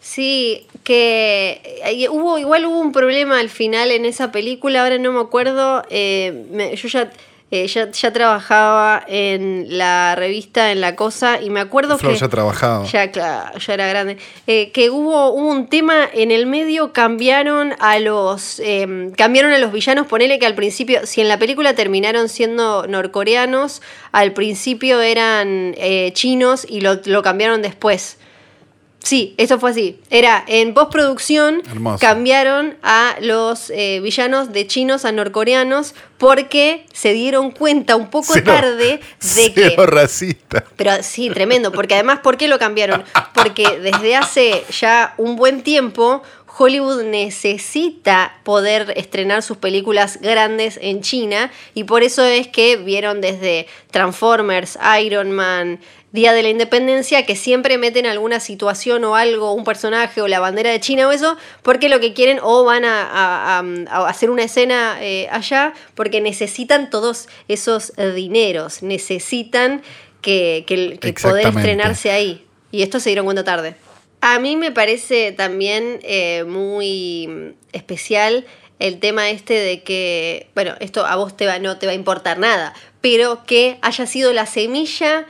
Sí, que eh, hubo, igual hubo un problema al final en esa película, ahora no me acuerdo, eh, yo ya, eh, ya, ya trabajaba en la revista, en La Cosa, y me acuerdo Flor que... ya trabajaba. Ya, claro, ya era grande. Eh, que hubo, hubo un tema en el medio, cambiaron a los. eh, cambiaron a los villanos. Ponele que al principio, si en la película terminaron siendo norcoreanos, al principio eran eh, chinos y lo, lo cambiaron después. Sí, eso fue así. Era en postproducción Hermoso. cambiaron a los eh, villanos de chinos a norcoreanos porque se dieron cuenta un poco Cero- tarde de que racista. pero sí, tremendo, porque además, ¿por qué lo cambiaron? Porque desde hace ya un buen tiempo Hollywood necesita poder estrenar sus películas grandes en China y por eso es que vieron desde Transformers, Iron Man, Día de la Independencia, que siempre meten alguna situación o algo, un personaje o la bandera de China o eso, porque lo que quieren o van a, a- a- a hacer una escena eh, allá, porque necesitan todos esos dineros, necesitan que, que- que poder estrenarse ahí. Y esto se dieron cuenta tarde. A mí me parece también eh, muy especial el tema este de que, bueno, esto a vos te va, no te va a importar nada, pero que haya sido la semilla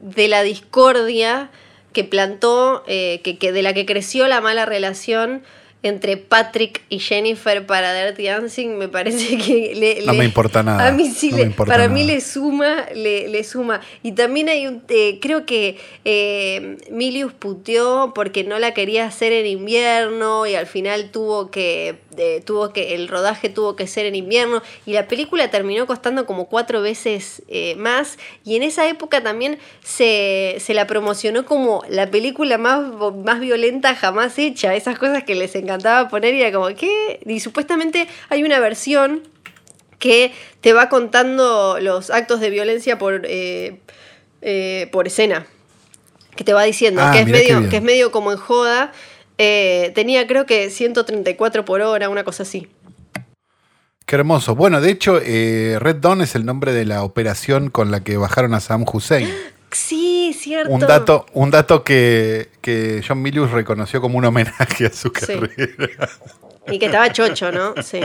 de la discordia que plantó, eh, que de la que creció la mala relación entre Patrick y Jennifer para Dirty Dancing, me parece que le, No le- me importa nada, A mí sí, no le- para mí le suma, le, le suma. Y también hay un, eh, creo que eh, Milius puteó porque no la quería hacer en invierno y al final tuvo que, eh, tuvo que, el rodaje tuvo que ser en invierno y la película terminó costando como cuatro veces eh, más y en esa época también se, se la promocionó como la película más, más violenta jamás hecha, esas cosas que les encanta encantaba poner y era como, ¿qué? Y supuestamente hay una versión que te va contando los actos de violencia por, eh, eh, por escena. Que te va diciendo, Ah, que, es medio, que es medio como en joda. Eh, tenía creo que 134 por hora, una cosa así. Qué hermoso. Bueno, de hecho, eh, Red Dawn es el nombre de la operación con la que bajaron a Saddam Hussein. Sí, cierto. Un dato, un dato que, que John Milius reconoció como un homenaje a su Sí. carrera. Y que estaba chocho, ¿no? Sí.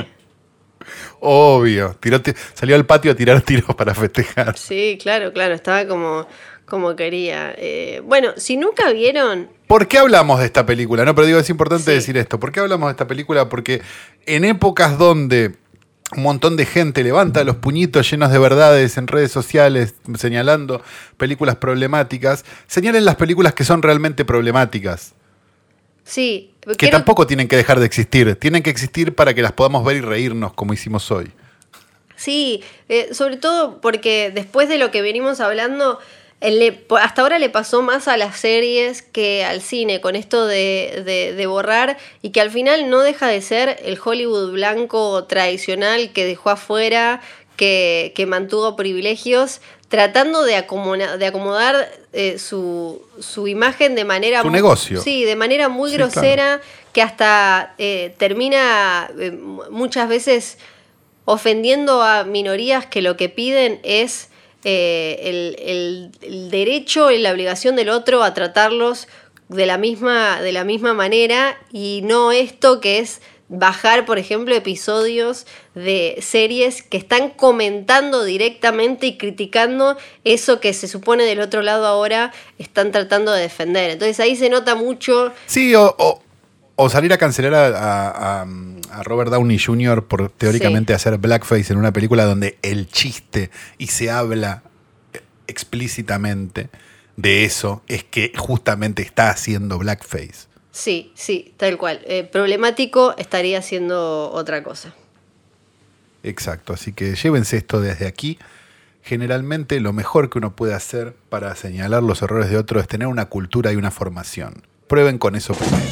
Obvio. Tiró ti- salió al patio a tirar tiros para festejar. Sí, claro, claro. Estaba como, como quería. Eh, bueno, si nunca vieron. ¿Por qué hablamos de esta película? No, pero digo, es importante Sí. decir esto. ¿Por qué hablamos de esta película? Porque en épocas donde un montón de gente levanta los puñitos llenos de verdades en redes sociales señalando películas problemáticas, señalen las películas que son realmente problemáticas. Sí, Que tampoco tienen que dejar de existir. Tienen que existir para que las podamos ver y reírnos como hicimos hoy. Sí, eh, sobre todo porque después de lo que venimos hablando, le- hasta ahora le pasó más a las series que al cine, con esto de, de- de borrar y que al final no deja de ser el Hollywood blanco tradicional que dejó afuera, que, que mantuvo privilegios, tratando de, acomoda- de acomodar eh, su, su imagen de manera... Su mu- negocio. Sí, de manera muy Sí, grosera, que hasta eh, termina eh, mu- muchas veces ofendiendo a minorías que lo que piden es eh, el, el- derecho y la obligación del otro a tratarlos de la misma, de la misma manera y no esto que es bajar, por ejemplo, episodios de series que están comentando directamente y criticando eso que se supone del otro lado ahora están tratando de defender. Entonces ahí se nota mucho Sí, o- o salir a cancelar a, a- a- a Robert Downey Jr. por teóricamente hacer blackface en una película donde el chiste y se habla explícitamente de eso es que justamente está haciendo blackface. Sí, sí, tal cual. Eh, problemático estaría siendo otra cosa. Exacto, así que llévense esto desde aquí. Generalmente lo mejor que uno puede hacer para señalar los errores de otro es tener una cultura y una formación. Prueben con eso primero.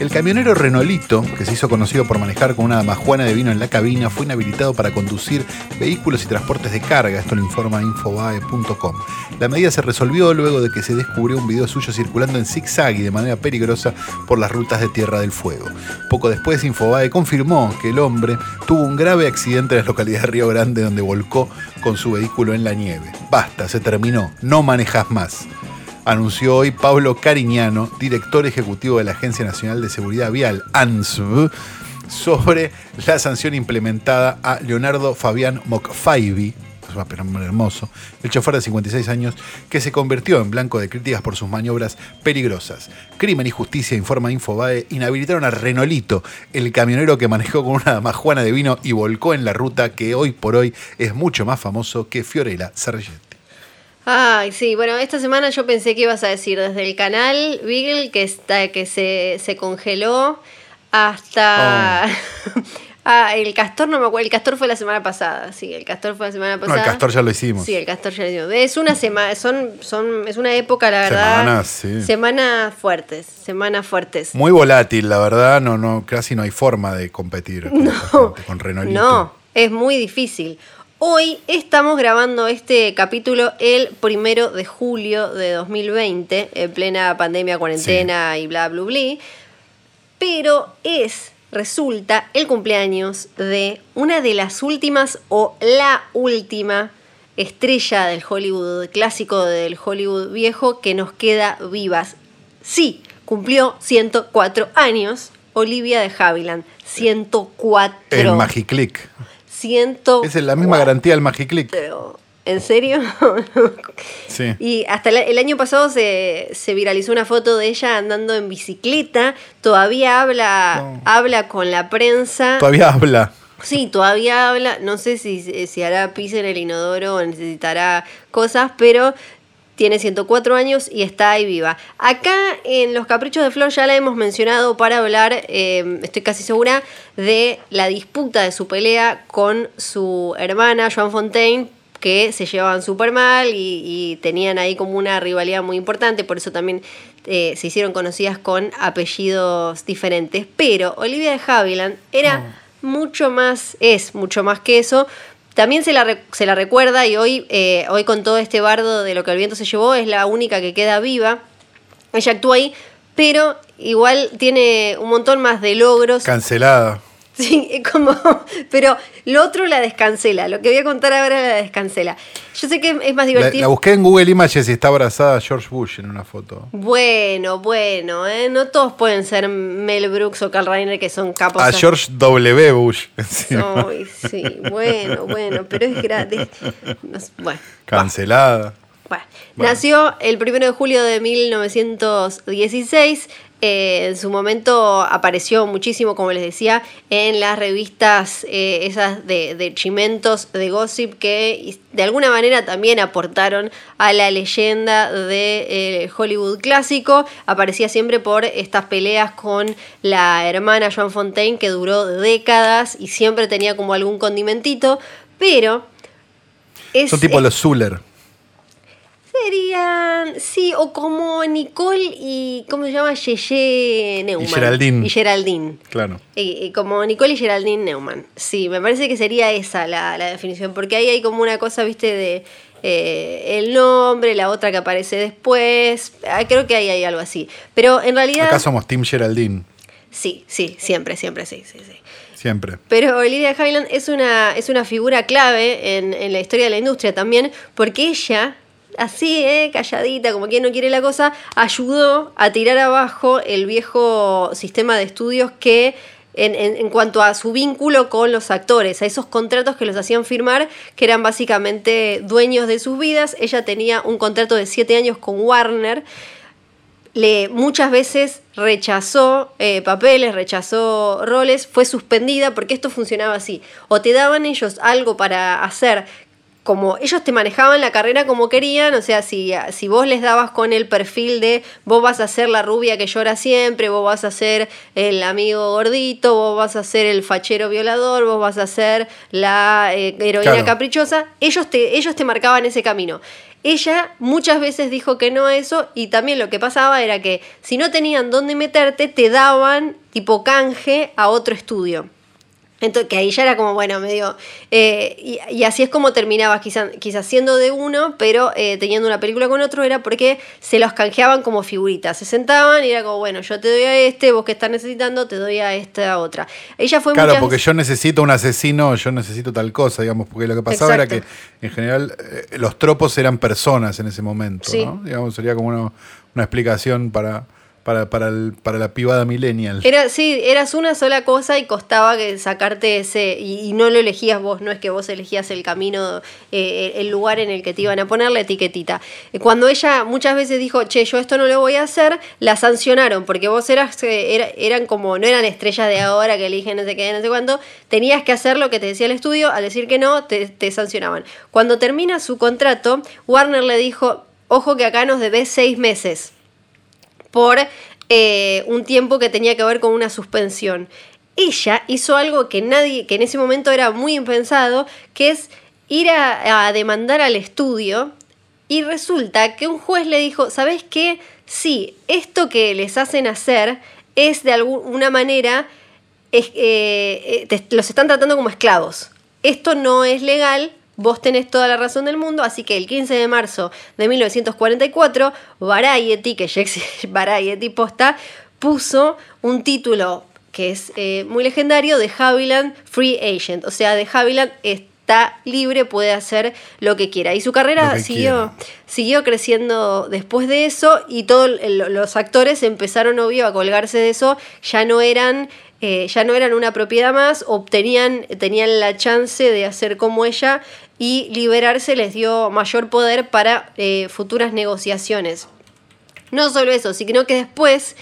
El camionero Renolito, que se hizo conocido por manejar con una damajuana de vino en la cabina, fue inhabilitado para conducir vehículos y transportes de carga. Esto lo informa infobae.com. La medida se resolvió luego de que se descubrió un video suyo circulando en zigzag y de manera peligrosa por las rutas de Tierra del Fuego. Poco después, Infobae confirmó que el hombre tuvo un grave accidente en la localidad de Río Grande donde volcó con su vehículo en la nieve. Basta, se terminó, no manejas más anunció hoy Pablo Cariñano, director ejecutivo de la Agencia Nacional de Seguridad Vial, ANSV, sobre la sanción implementada a Leonardo Fabián Mocfaibi, un hermoso, el chofer de 56 años que se convirtió en blanco de críticas por sus maniobras peligrosas. Crimen y Justicia, informa Infobae, inhabilitaron a Renolito, el camionero que manejó con una damajuana de vino y volcó en la ruta que hoy por hoy es mucho más famoso que Fiorella Sargent. Ay, sí, bueno, esta semana yo pensé que ibas a decir desde el canal Beagle que, está, que se, se congeló hasta... ah, el castor no me acuerdo, el castor fue la semana pasada, sí, el castor fue la semana No, pasada. el castor ya lo hicimos. Sí, el castor ya lo hicimos. Es una semana, son, son, es una época, la verdad. Semanas, sí. Semanas fuertes, semanas fuertes. Muy volátil, la verdad, no, no, casi no hay forma de competir con, Renolito. No, es muy difícil. Hoy estamos grabando este capítulo el primero de julio de 2020, en plena pandemia, cuarentena y bla, bla, bla. Pero es, resulta, el cumpleaños de una de las últimas o la última estrella del Hollywood clásico, del Hollywood viejo, que nos queda vivas. Sí, cumplió 104 años, Olivia de Havilland. 104. El Magiclick. 104. Es la misma garantía del Magiclick. Pero, ¿En serio? Sí. Y hasta el, el año pasado se, se viralizó una foto de ella andando en bicicleta. Todavía habla, No. habla con la prensa. Todavía habla. Sí, todavía habla. No sé si, si hará pis en el inodoro o necesitará cosas, pero tiene 104 años y está ahí viva. Acá en Los Caprichos de Flor ya la hemos mencionado para hablar, eh, estoy casi segura, de la disputa de su pelea con su hermana, Joan Fontaine, que se llevaban súper mal y, y tenían ahí como una rivalidad muy importante, por eso también eh, se hicieron conocidas con apellidos diferentes. Pero Olivia de Havilland era mucho más, es mucho más que eso. También se la, se la recuerda y hoy, eh, hoy con todo este bardo de lo que el viento se llevó es la única que queda viva. Ella actúa ahí, pero igual tiene un montón más de logros. Cancelada. Sí, es como. Pero lo otro la descancela. Lo que voy a contar ahora la descancela. Yo sé que es más divertido. la busqué en Google Images y está abrazada a George Bush en una foto. Bueno, bueno, ¿eh? no todos pueden ser Mel Brooks o Carl Reiner que son capos. A George W. Bush. sí, bueno, bueno, pero es. No bueno, Cancelada. Bueno, Bueno. Nació el 1 de julio de 1916. Eh, en su momento apareció muchísimo, como les decía, en las revistas eh, esas de, de chimentos, de gossip, que de alguna manera también aportaron a la leyenda de Hollywood clásico. Aparecía siempre por estas peleas con la hermana Joan Fontaine, que duró décadas y siempre tenía como algún condimentito, pero... Es, Son tipo es- los Zuller. Serían, sí, o como Nicole y, ¿cómo se llama? Yeye Neumann. Geraldine. Y Geraldine. Claro. Y- y como Nicole y Geraldine Neumann. Sí, me parece que sería esa la, la definición, porque ahí hay como una cosa, viste, de eh, el nombre, la otra que aparece después. Ah, creo que ahí hay algo así. Pero en realidad, Acá somos Team Geraldine. sí, sí, siempre, siempre, sí, sí, sí. Siempre. Pero Olivia Havilland es una, es una figura clave en, en la historia de la industria también, porque ella, así, eh, calladita, como quien no quiere la cosa, ayudó a tirar abajo el viejo sistema de estudios que, en cuanto a su vínculo con los actores, a esos contratos que los hacían firmar, que eran básicamente dueños de sus vidas. Ella tenía un contrato de siete años con Warner le muchas veces rechazó eh, papeles, rechazó roles, fue suspendida porque esto funcionaba así. O te daban ellos algo para hacer, como ellos te manejaban la carrera como querían, o sea, si, si vos les dabas con el perfil de vos vas a ser la rubia que llora siempre, vos vas a ser el amigo gordito, vos vas a ser el fachero violador, vos vas a ser la eh, heroína Claro. caprichosa, ellos te, ellos te marcaban ese camino. Ella muchas veces dijo que no a eso y también lo que pasaba era que si no tenían dónde meterte, te daban tipo canje a otro estudio. Entonces, que ahí ya era como, bueno, medio... eh, y, y así es como terminabas quizás quizás siendo de uno, pero eh, teniendo una película con otro, era porque se los canjeaban como figuritas. Se sentaban y era como, bueno, yo te doy a este, vos que estás necesitando, te doy a esta otra. Ella fue Claro, muchas porque yo necesito un asesino, yo necesito tal cosa, digamos, porque lo que pasaba era que en general eh, los tropos eran personas en ese momento, Sí. ¿no? Digamos, sería como una, una explicación para, para, para, el- para la pibada millennial. Era, sí, eras una sola cosa y costaba que sacarte ese, y, no lo elegías vos, no es que vos elegías el camino, eh, el lugar en el que te iban a poner la etiquetita. Eh, Cuando ella muchas veces dijo, che, yo esto no lo voy a hacer, la sancionaron, porque vos eras, eh, era- eran como, no eran estrellas de ahora que eligen no sé qué, no sé cuánto, tenías que hacer lo que te decía el estudio, al decir que no, te, te sancionaban. Cuando termina su contrato, Warner le dijo, ojo que acá nos debes seis meses por eh, un tiempo que tenía que ver con una suspensión. Ella hizo algo que nadie, que en ese momento era muy impensado, que es ir a, demandar al estudio y resulta que un juez le dijo, ¿sabes qué? Sí, esto que les hacen hacer es de alguna manera, es- eh, eh, los están tratando como esclavos. Esto no es legal, vos tenés toda la razón del mundo, así que el 15 de marzo de 1944, Variety, que ya existe Variety posta, puso un título que es eh, muy legendario de Haviland Free Agent, o sea, de Haviland está libre, puede hacer lo que quiera. Y su carrera siguió, quiera. siguió creciendo después de eso y todos los actores empezaron, obvio, a colgarse de eso, ya no eran... eh, ya no eran una propiedad más, obtenían, tenían la chance de hacer como ella y liberarse les dio mayor poder para eh, futuras negociaciones. No solo eso, sino que después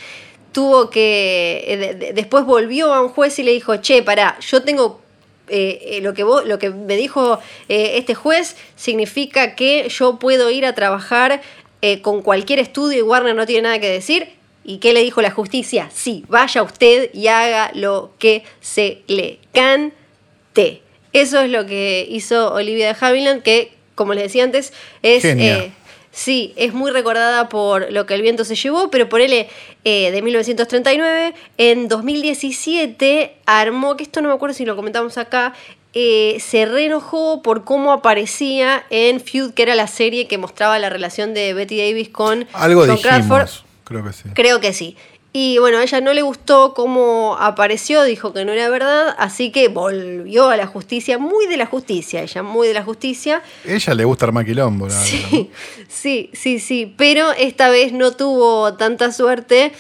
tuvo que. eh, de- de- después volvió a un juez y le dijo: Che, pará, yo tengo. eh, eh, lo, que vos, lo que me dijo eh, este juez significa que yo puedo ir a trabajar eh, con cualquier estudio y Warner no tiene nada que decir. ¿Y qué le dijo la justicia? Sí, vaya usted y haga lo que se le cante. Eso es lo que hizo Olivia de Havilland, que como les decía antes, es... Eh, Sí, es muy recordada por lo que el viento se llevó, pero por él de 1939, en 2017 armó, que esto no me acuerdo si lo comentamos acá, eh, se reenojó por cómo aparecía en Feud, que era la serie que mostraba la relación de Betty Davis con Algo dijimos, Crawford. Creo que sí. Creo que sí. Y bueno, a ella no le gustó cómo apareció, dijo que no era verdad, así que volvió a la justicia, muy de la justicia, ella muy de la justicia. Ella le gusta armar quilombo, la verdad, Sí, sí, sí, sí, pero esta vez no tuvo tanta suerte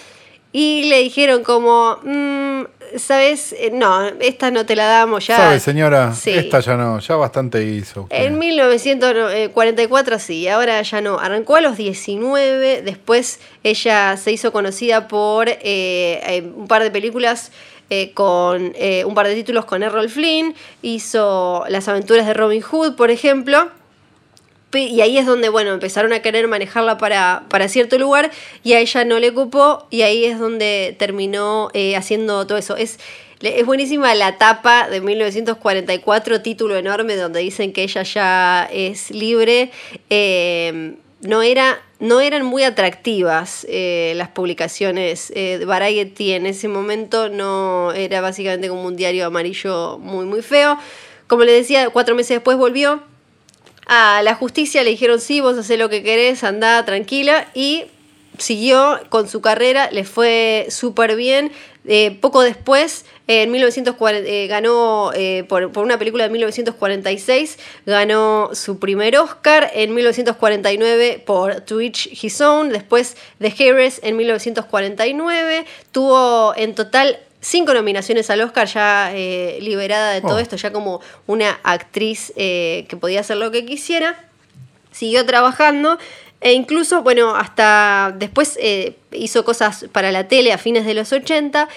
y le dijeron como, mm, ¿sabes? Eh, No, esta no te la damos ya. ¿Sabe, señora? Sí. Esta ya no, ya bastante hizo. usted. En 1944 sí, ahora ya no. Arrancó a los 19, después ella se hizo conocida por eh, eh, un par de películas eh, con eh, un par de títulos con Errol Flynn, hizo Las aventuras de Robin Hood, por ejemplo. Y ahí es donde, bueno, empezaron a querer manejarla para, para cierto lugar y a ella no le cupó y ahí es donde terminó eh, haciendo todo eso. Es, es buenísima la tapa de 1944, título enorme donde dicen que ella ya es libre. Eh, no, era, no eran muy atractivas eh, las publicaciones eh, de Variety en ese momento, no era básicamente como un diario amarillo muy, muy feo. Como le decía, cuatro meses después volvió a la justicia le dijeron, sí, vos hacés lo que querés, andá tranquila, y siguió con su carrera, le fue súper bien. Eh, poco después, en 1940, eh, ganó eh, por, por una película de 1946, ganó su primer Oscar en 1949 por To Each His Own, después The Heiress en 1949, tuvo en total cinco nominaciones al Oscar, ya eh, liberada de todo Oh. esto, ya como una actriz eh, que podía hacer lo que quisiera. Siguió trabajando e incluso, bueno, hasta después eh, hizo cosas para la tele a fines de los 80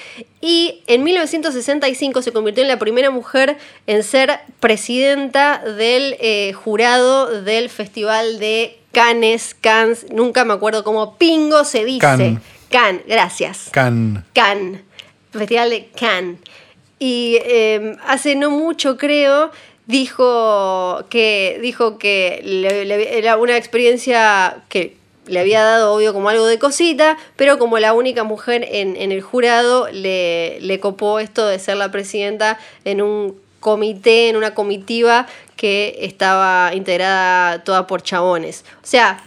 y en 1965 se convirtió en la primera mujer en ser presidenta del eh, jurado del Festival de Cannes, Cannes, nunca me acuerdo cómo pingo se dice. Cannes. Cannes, gracias. Can. Cannes, Festival de Cannes. Y eh, hace no mucho, creo, dijo que, dijo que era una experiencia que le había dado, obvio, como algo de cosita, pero como la única mujer en, en el jurado, le, le copó esto de ser la presidenta en un comité, en una comitiva que estaba integrada toda por chabones. O sea,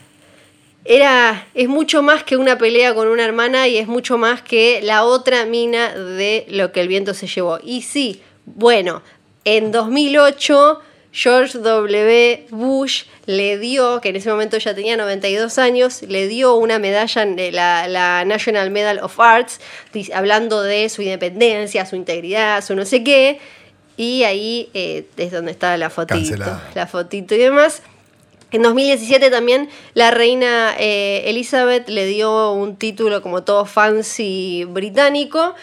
era, es mucho más que una pelea con una hermana y es mucho más que la otra mina de lo que el viento se llevó. Y sí, bueno, en 2008 George W. Bush le dio, que en ese momento ya tenía 92 años, le dio una medalla, de la, la National Medal of Arts, hablando de su independencia, su integridad, su no sé qué. Y ahí eh, es donde está la fotito, Cancelada. la fotito y demás. En 2017 también la reina eh, Elizabeth le dio un título como todo fancy británico,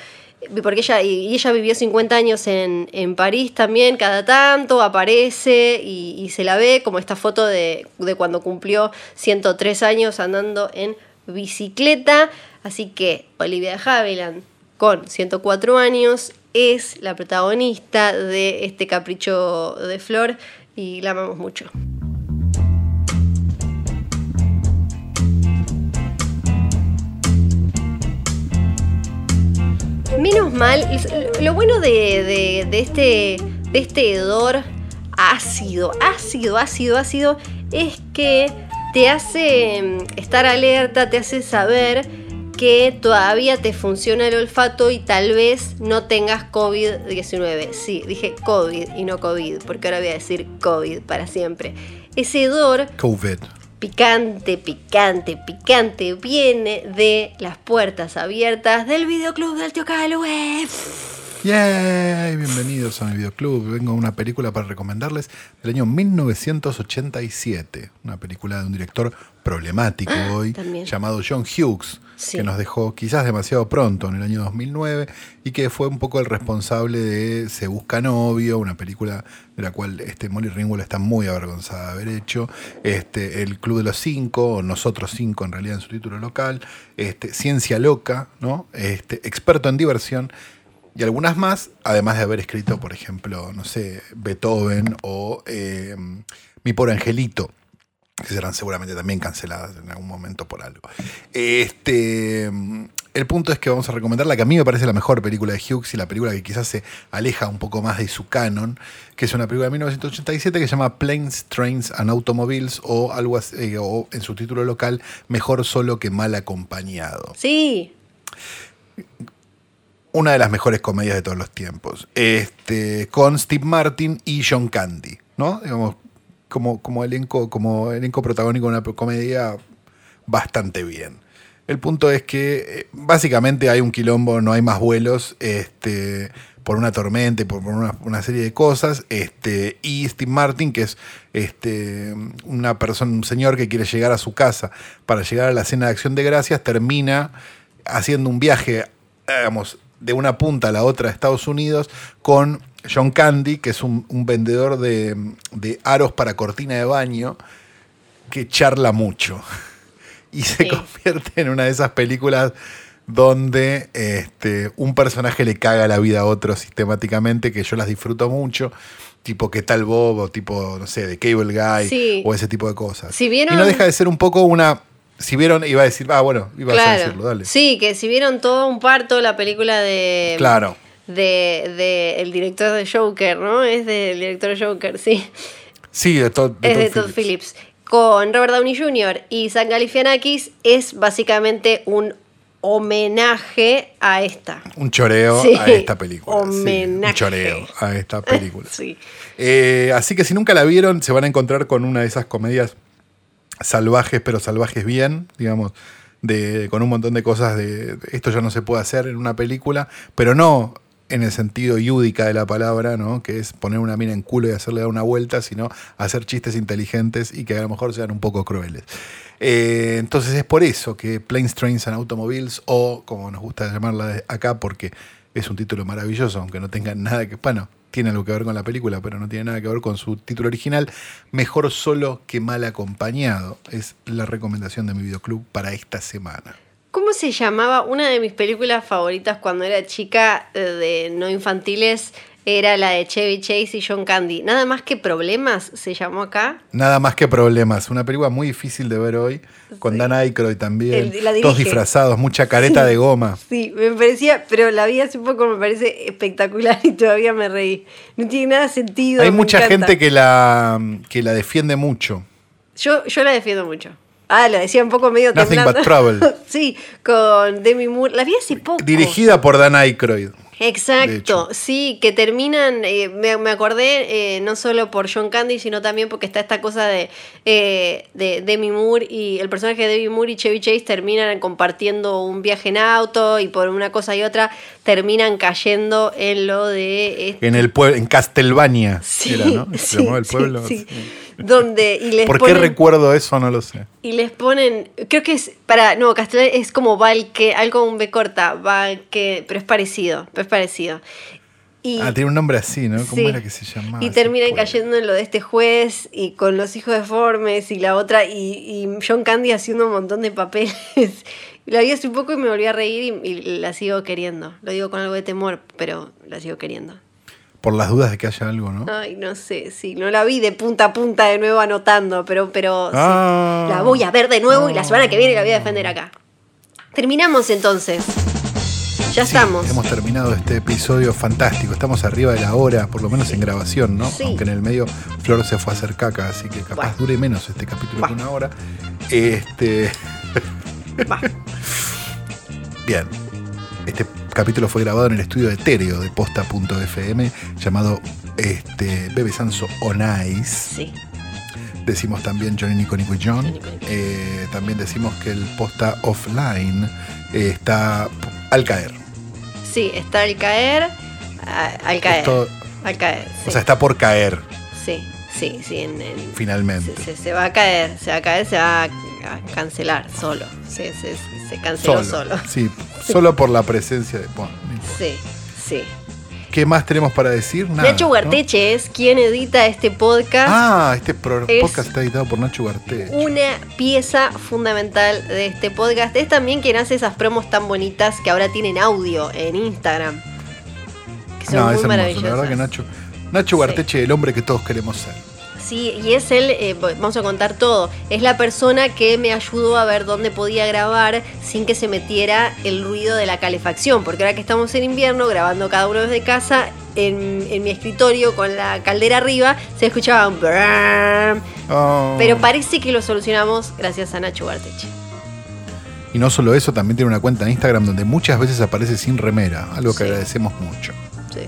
porque ella, y ella vivió 50 años en, en París también, cada tanto aparece y, se la ve como esta foto de, de cuando cumplió 103 años andando en bicicleta. Así que Olivia de Havilland, con 104 años, es la protagonista de este capricho de flor y la amamos mucho. Menos mal, lo bueno de, este, de este hedor ácido, ácido, ácido, ácido, es que te hace mm, estar alerta, te hace saber que todavía te funciona el olfato y tal vez no tengas COVID-19. Sí, dije COVID y no COVID, porque ahora voy a decir COVID para siempre. Ese hedor COVID. Picante, picante, picante, viene de las puertas abiertas del videoclub del tío Calue. Yay, bienvenidos a mi videoclub. Vengo a una película para recomendarles del año 1987. Una película de un director problemático hoy, también. llamado John Hughes, Sí. que nos dejó quizás demasiado pronto, en el año 2009, y que fue un poco el responsable de Se Busca Novio, una película de la cual este Molly Ringwald está muy avergonzada de haber hecho, este, El Club de los Cinco, o Nosotros Cinco en realidad en su título local, este, Ciencia Loca, ¿no? este, Experto en Diversión, y algunas más, además de haber escrito, por ejemplo, no sé, Beethoven o eh, Mi pobre angelito, que serán seguramente también canceladas en algún momento por algo. Este, el punto es que vamos a recomendar la que a mí me parece la mejor película de Hughes y la película que quizás se aleja un poco más de su canon, que es una película de 1987 que se llama Planes, Trains and Automobiles o algo así, eh, o en su título local Mejor solo que mal acompañado. Sí, Una de las mejores comedias de todos los tiempos. Este, con Steve Martin y John Candy, ¿no? Digamos, como, como elenco, como elenco protagónico de una comedia bastante bien. El punto es que eh, básicamente hay un quilombo, no hay más vuelos, este, por una tormenta, y por, una, una serie de cosas, este, y Steve Martin, que es este, una persona, un señor que quiere llegar a su casa para llegar a la cena de acción de gracias, termina haciendo un viaje, digamos, de una punta a la otra de Estados Unidos con John Candy, que es un, un vendedor de, de aros para cortina de baño, que charla mucho. Y se Sí. convierte en una de esas películas donde este, un personaje le caga la vida a otro sistemáticamente, que yo las disfruto mucho, tipo ¿Qué tal Bob? o tipo, no sé, de Cable Guy, Sí. o ese tipo de cosas. Si vieron- Y no deja de ser un poco una... Si vieron, iba a decir, ah, bueno, ibas a decirlo, dale. Sí, que si vieron todo un parto, la película de. Claro. De, de el director de Joker, ¿no? Es del director de Joker, sí. Sí, de, Todd- de es de Todd Phillips. Con Robert Downey Jr. y Zach Galifianakis es básicamente un homenaje a esta. Un choreo Sí, a esta película. sí, homenaje. un choreo a esta película. Sí. Eh, así que si nunca la vieron, se van a encontrar con una de esas comedias salvajes, pero salvajes bien, digamos, de, con un montón de cosas de, esto ya no se puede hacer en una película, pero no en el sentido yúdica de la palabra, ¿no? que es poner una mina en culo y hacerle dar una vuelta, sino hacer chistes inteligentes y que a lo mejor sean un poco crueles. Eh, entonces es por eso que Planes, Trains and Automobiles, o como nos gusta llamarla acá, porque es un título maravilloso, aunque no tenga nada que. Bueno, tiene algo que ver con la película, pero no tiene nada que ver con su título original. Mejor solo que mal acompañado. Es la recomendación de mi videoclub para esta semana. ¿Cómo se llamaba? Una de mis películas favoritas cuando era chica eh, de no infantiles era la de Chevy Chase y John Candy. Nada más que problemas se llamó acá. Nada más que problemas. Una película muy difícil de ver hoy, con Sí. Dan Aykroyd también. El- la todos disfrazados, mucha careta de goma. Sí, me parecía, pero la vi hace poco, me parece espectacular y todavía me reí. No tiene nada sentido. Hay mucha encanta. gente que la, que la defiende mucho. Yo, yo la defiendo mucho. Ah, lo decía un poco medio Nothing temblando. but trouble. sí, con Demi Moore. La vi hace poco. Dirigida por Dan Aykroyd. Exacto, sí, que terminan, eh, me, me acordé eh, no solo por John Candy, sino también porque está esta cosa de, eh, de Demi Moore y el personaje de Demi Moore y Chevy Chase terminan compartiendo un viaje en auto y por una cosa y otra terminan cayendo en lo de... este- En el pueblo, en Castelvania. Sí, era, ¿no? Se sí, llamaba el sí, pueblo. sí. Sí. Donde, y les ¿Por qué recuerdo eso? No lo sé. Y les ponen, creo que es para, no, Castellán es como Valque, algo con un B corta, Valque, pero es parecido, pero es parecido. Y, Ah, tiene un nombre así, ¿no? ¿Cómo sí. era que se llamaba? Y terminan cayendo en lo de este juez y con los hijos deformes y la otra, y, y John Candy haciendo un montón de papeles. La vi hace un poco y me volví a reír y, y la sigo queriendo. Lo digo con algo de temor, pero la sigo queriendo. Por las dudas de que haya algo, ¿no? Ay, no sé, sí, no la vi de punta a punta de nuevo anotando, pero, pero sí, Ah. la voy a ver de nuevo y la semana que viene la voy a defender acá. Terminamos entonces. Ya Sí, estamos. Hemos terminado este episodio fantástico. Estamos arriba de la hora, por lo menos en grabación, ¿no? Sí. Aunque en el medio Flor se fue a hacer caca, así que capaz Bueno. dure menos este capítulo que Bueno. una hora. Este. Va. Bien. Este capítulo fue grabado en el estudio de Tereo de posta.fm llamado este, Bebe Sanso On Ice. Sí. Decimos también Johnny Nico Nico y John. Johnny, Nico, Nico. Eh, también decimos que el posta offline eh, está al caer. Sí, está al caer. a- al caer. Esto- al caer. Sí, O sea, está por caer sí, sí, sí, en- en- finalmente. se, se- se va a caer, se va a caer, se va a cancelar solo. Se, se, se canceló solo. Sí, solo por la presencia de. Bueno, no. Sí, sí. ¿Qué más tenemos para decir? Nada, Nacho ¿no? Ugarteche es quien edita este podcast. Ah, este Es- podcast está editado por Nacho Ugarteche. Una pieza fundamental de este podcast. Es también quien hace esas promos tan bonitas que ahora tienen audio en Instagram. Que son No, muy es hermoso. La verdad que Nacho, Nacho Sí. Ugarteche, el hombre que todos queremos ser. Sí, y es él, eh, vamos a contar todo, es la persona que me ayudó a ver dónde podía grabar sin que se metiera el ruido de la calefacción, porque ahora que estamos en invierno, grabando cada uno desde casa, en, mi escritorio con la caldera arriba, se escuchaba un... Oh. Pero parece que lo solucionamos gracias a Nacho Barteche. Y no solo eso, también tiene una cuenta en Instagram donde muchas veces aparece sin remera, algo que agradecemos mucho.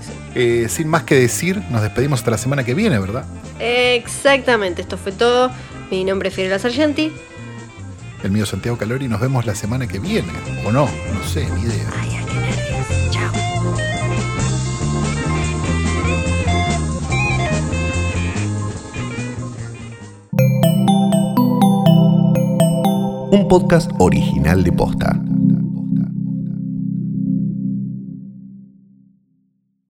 Sí, sí. Eh, sin más que decir, nos despedimos hasta la semana que viene, ¿verdad? Exactamente, esto fue todo. Mi nombre es Fiorella Sargenti. El mío Santiago Calori, nos vemos la semana que viene. O no, no sé, ni idea. Ay, qué nervios. Chao. Un podcast original de posta.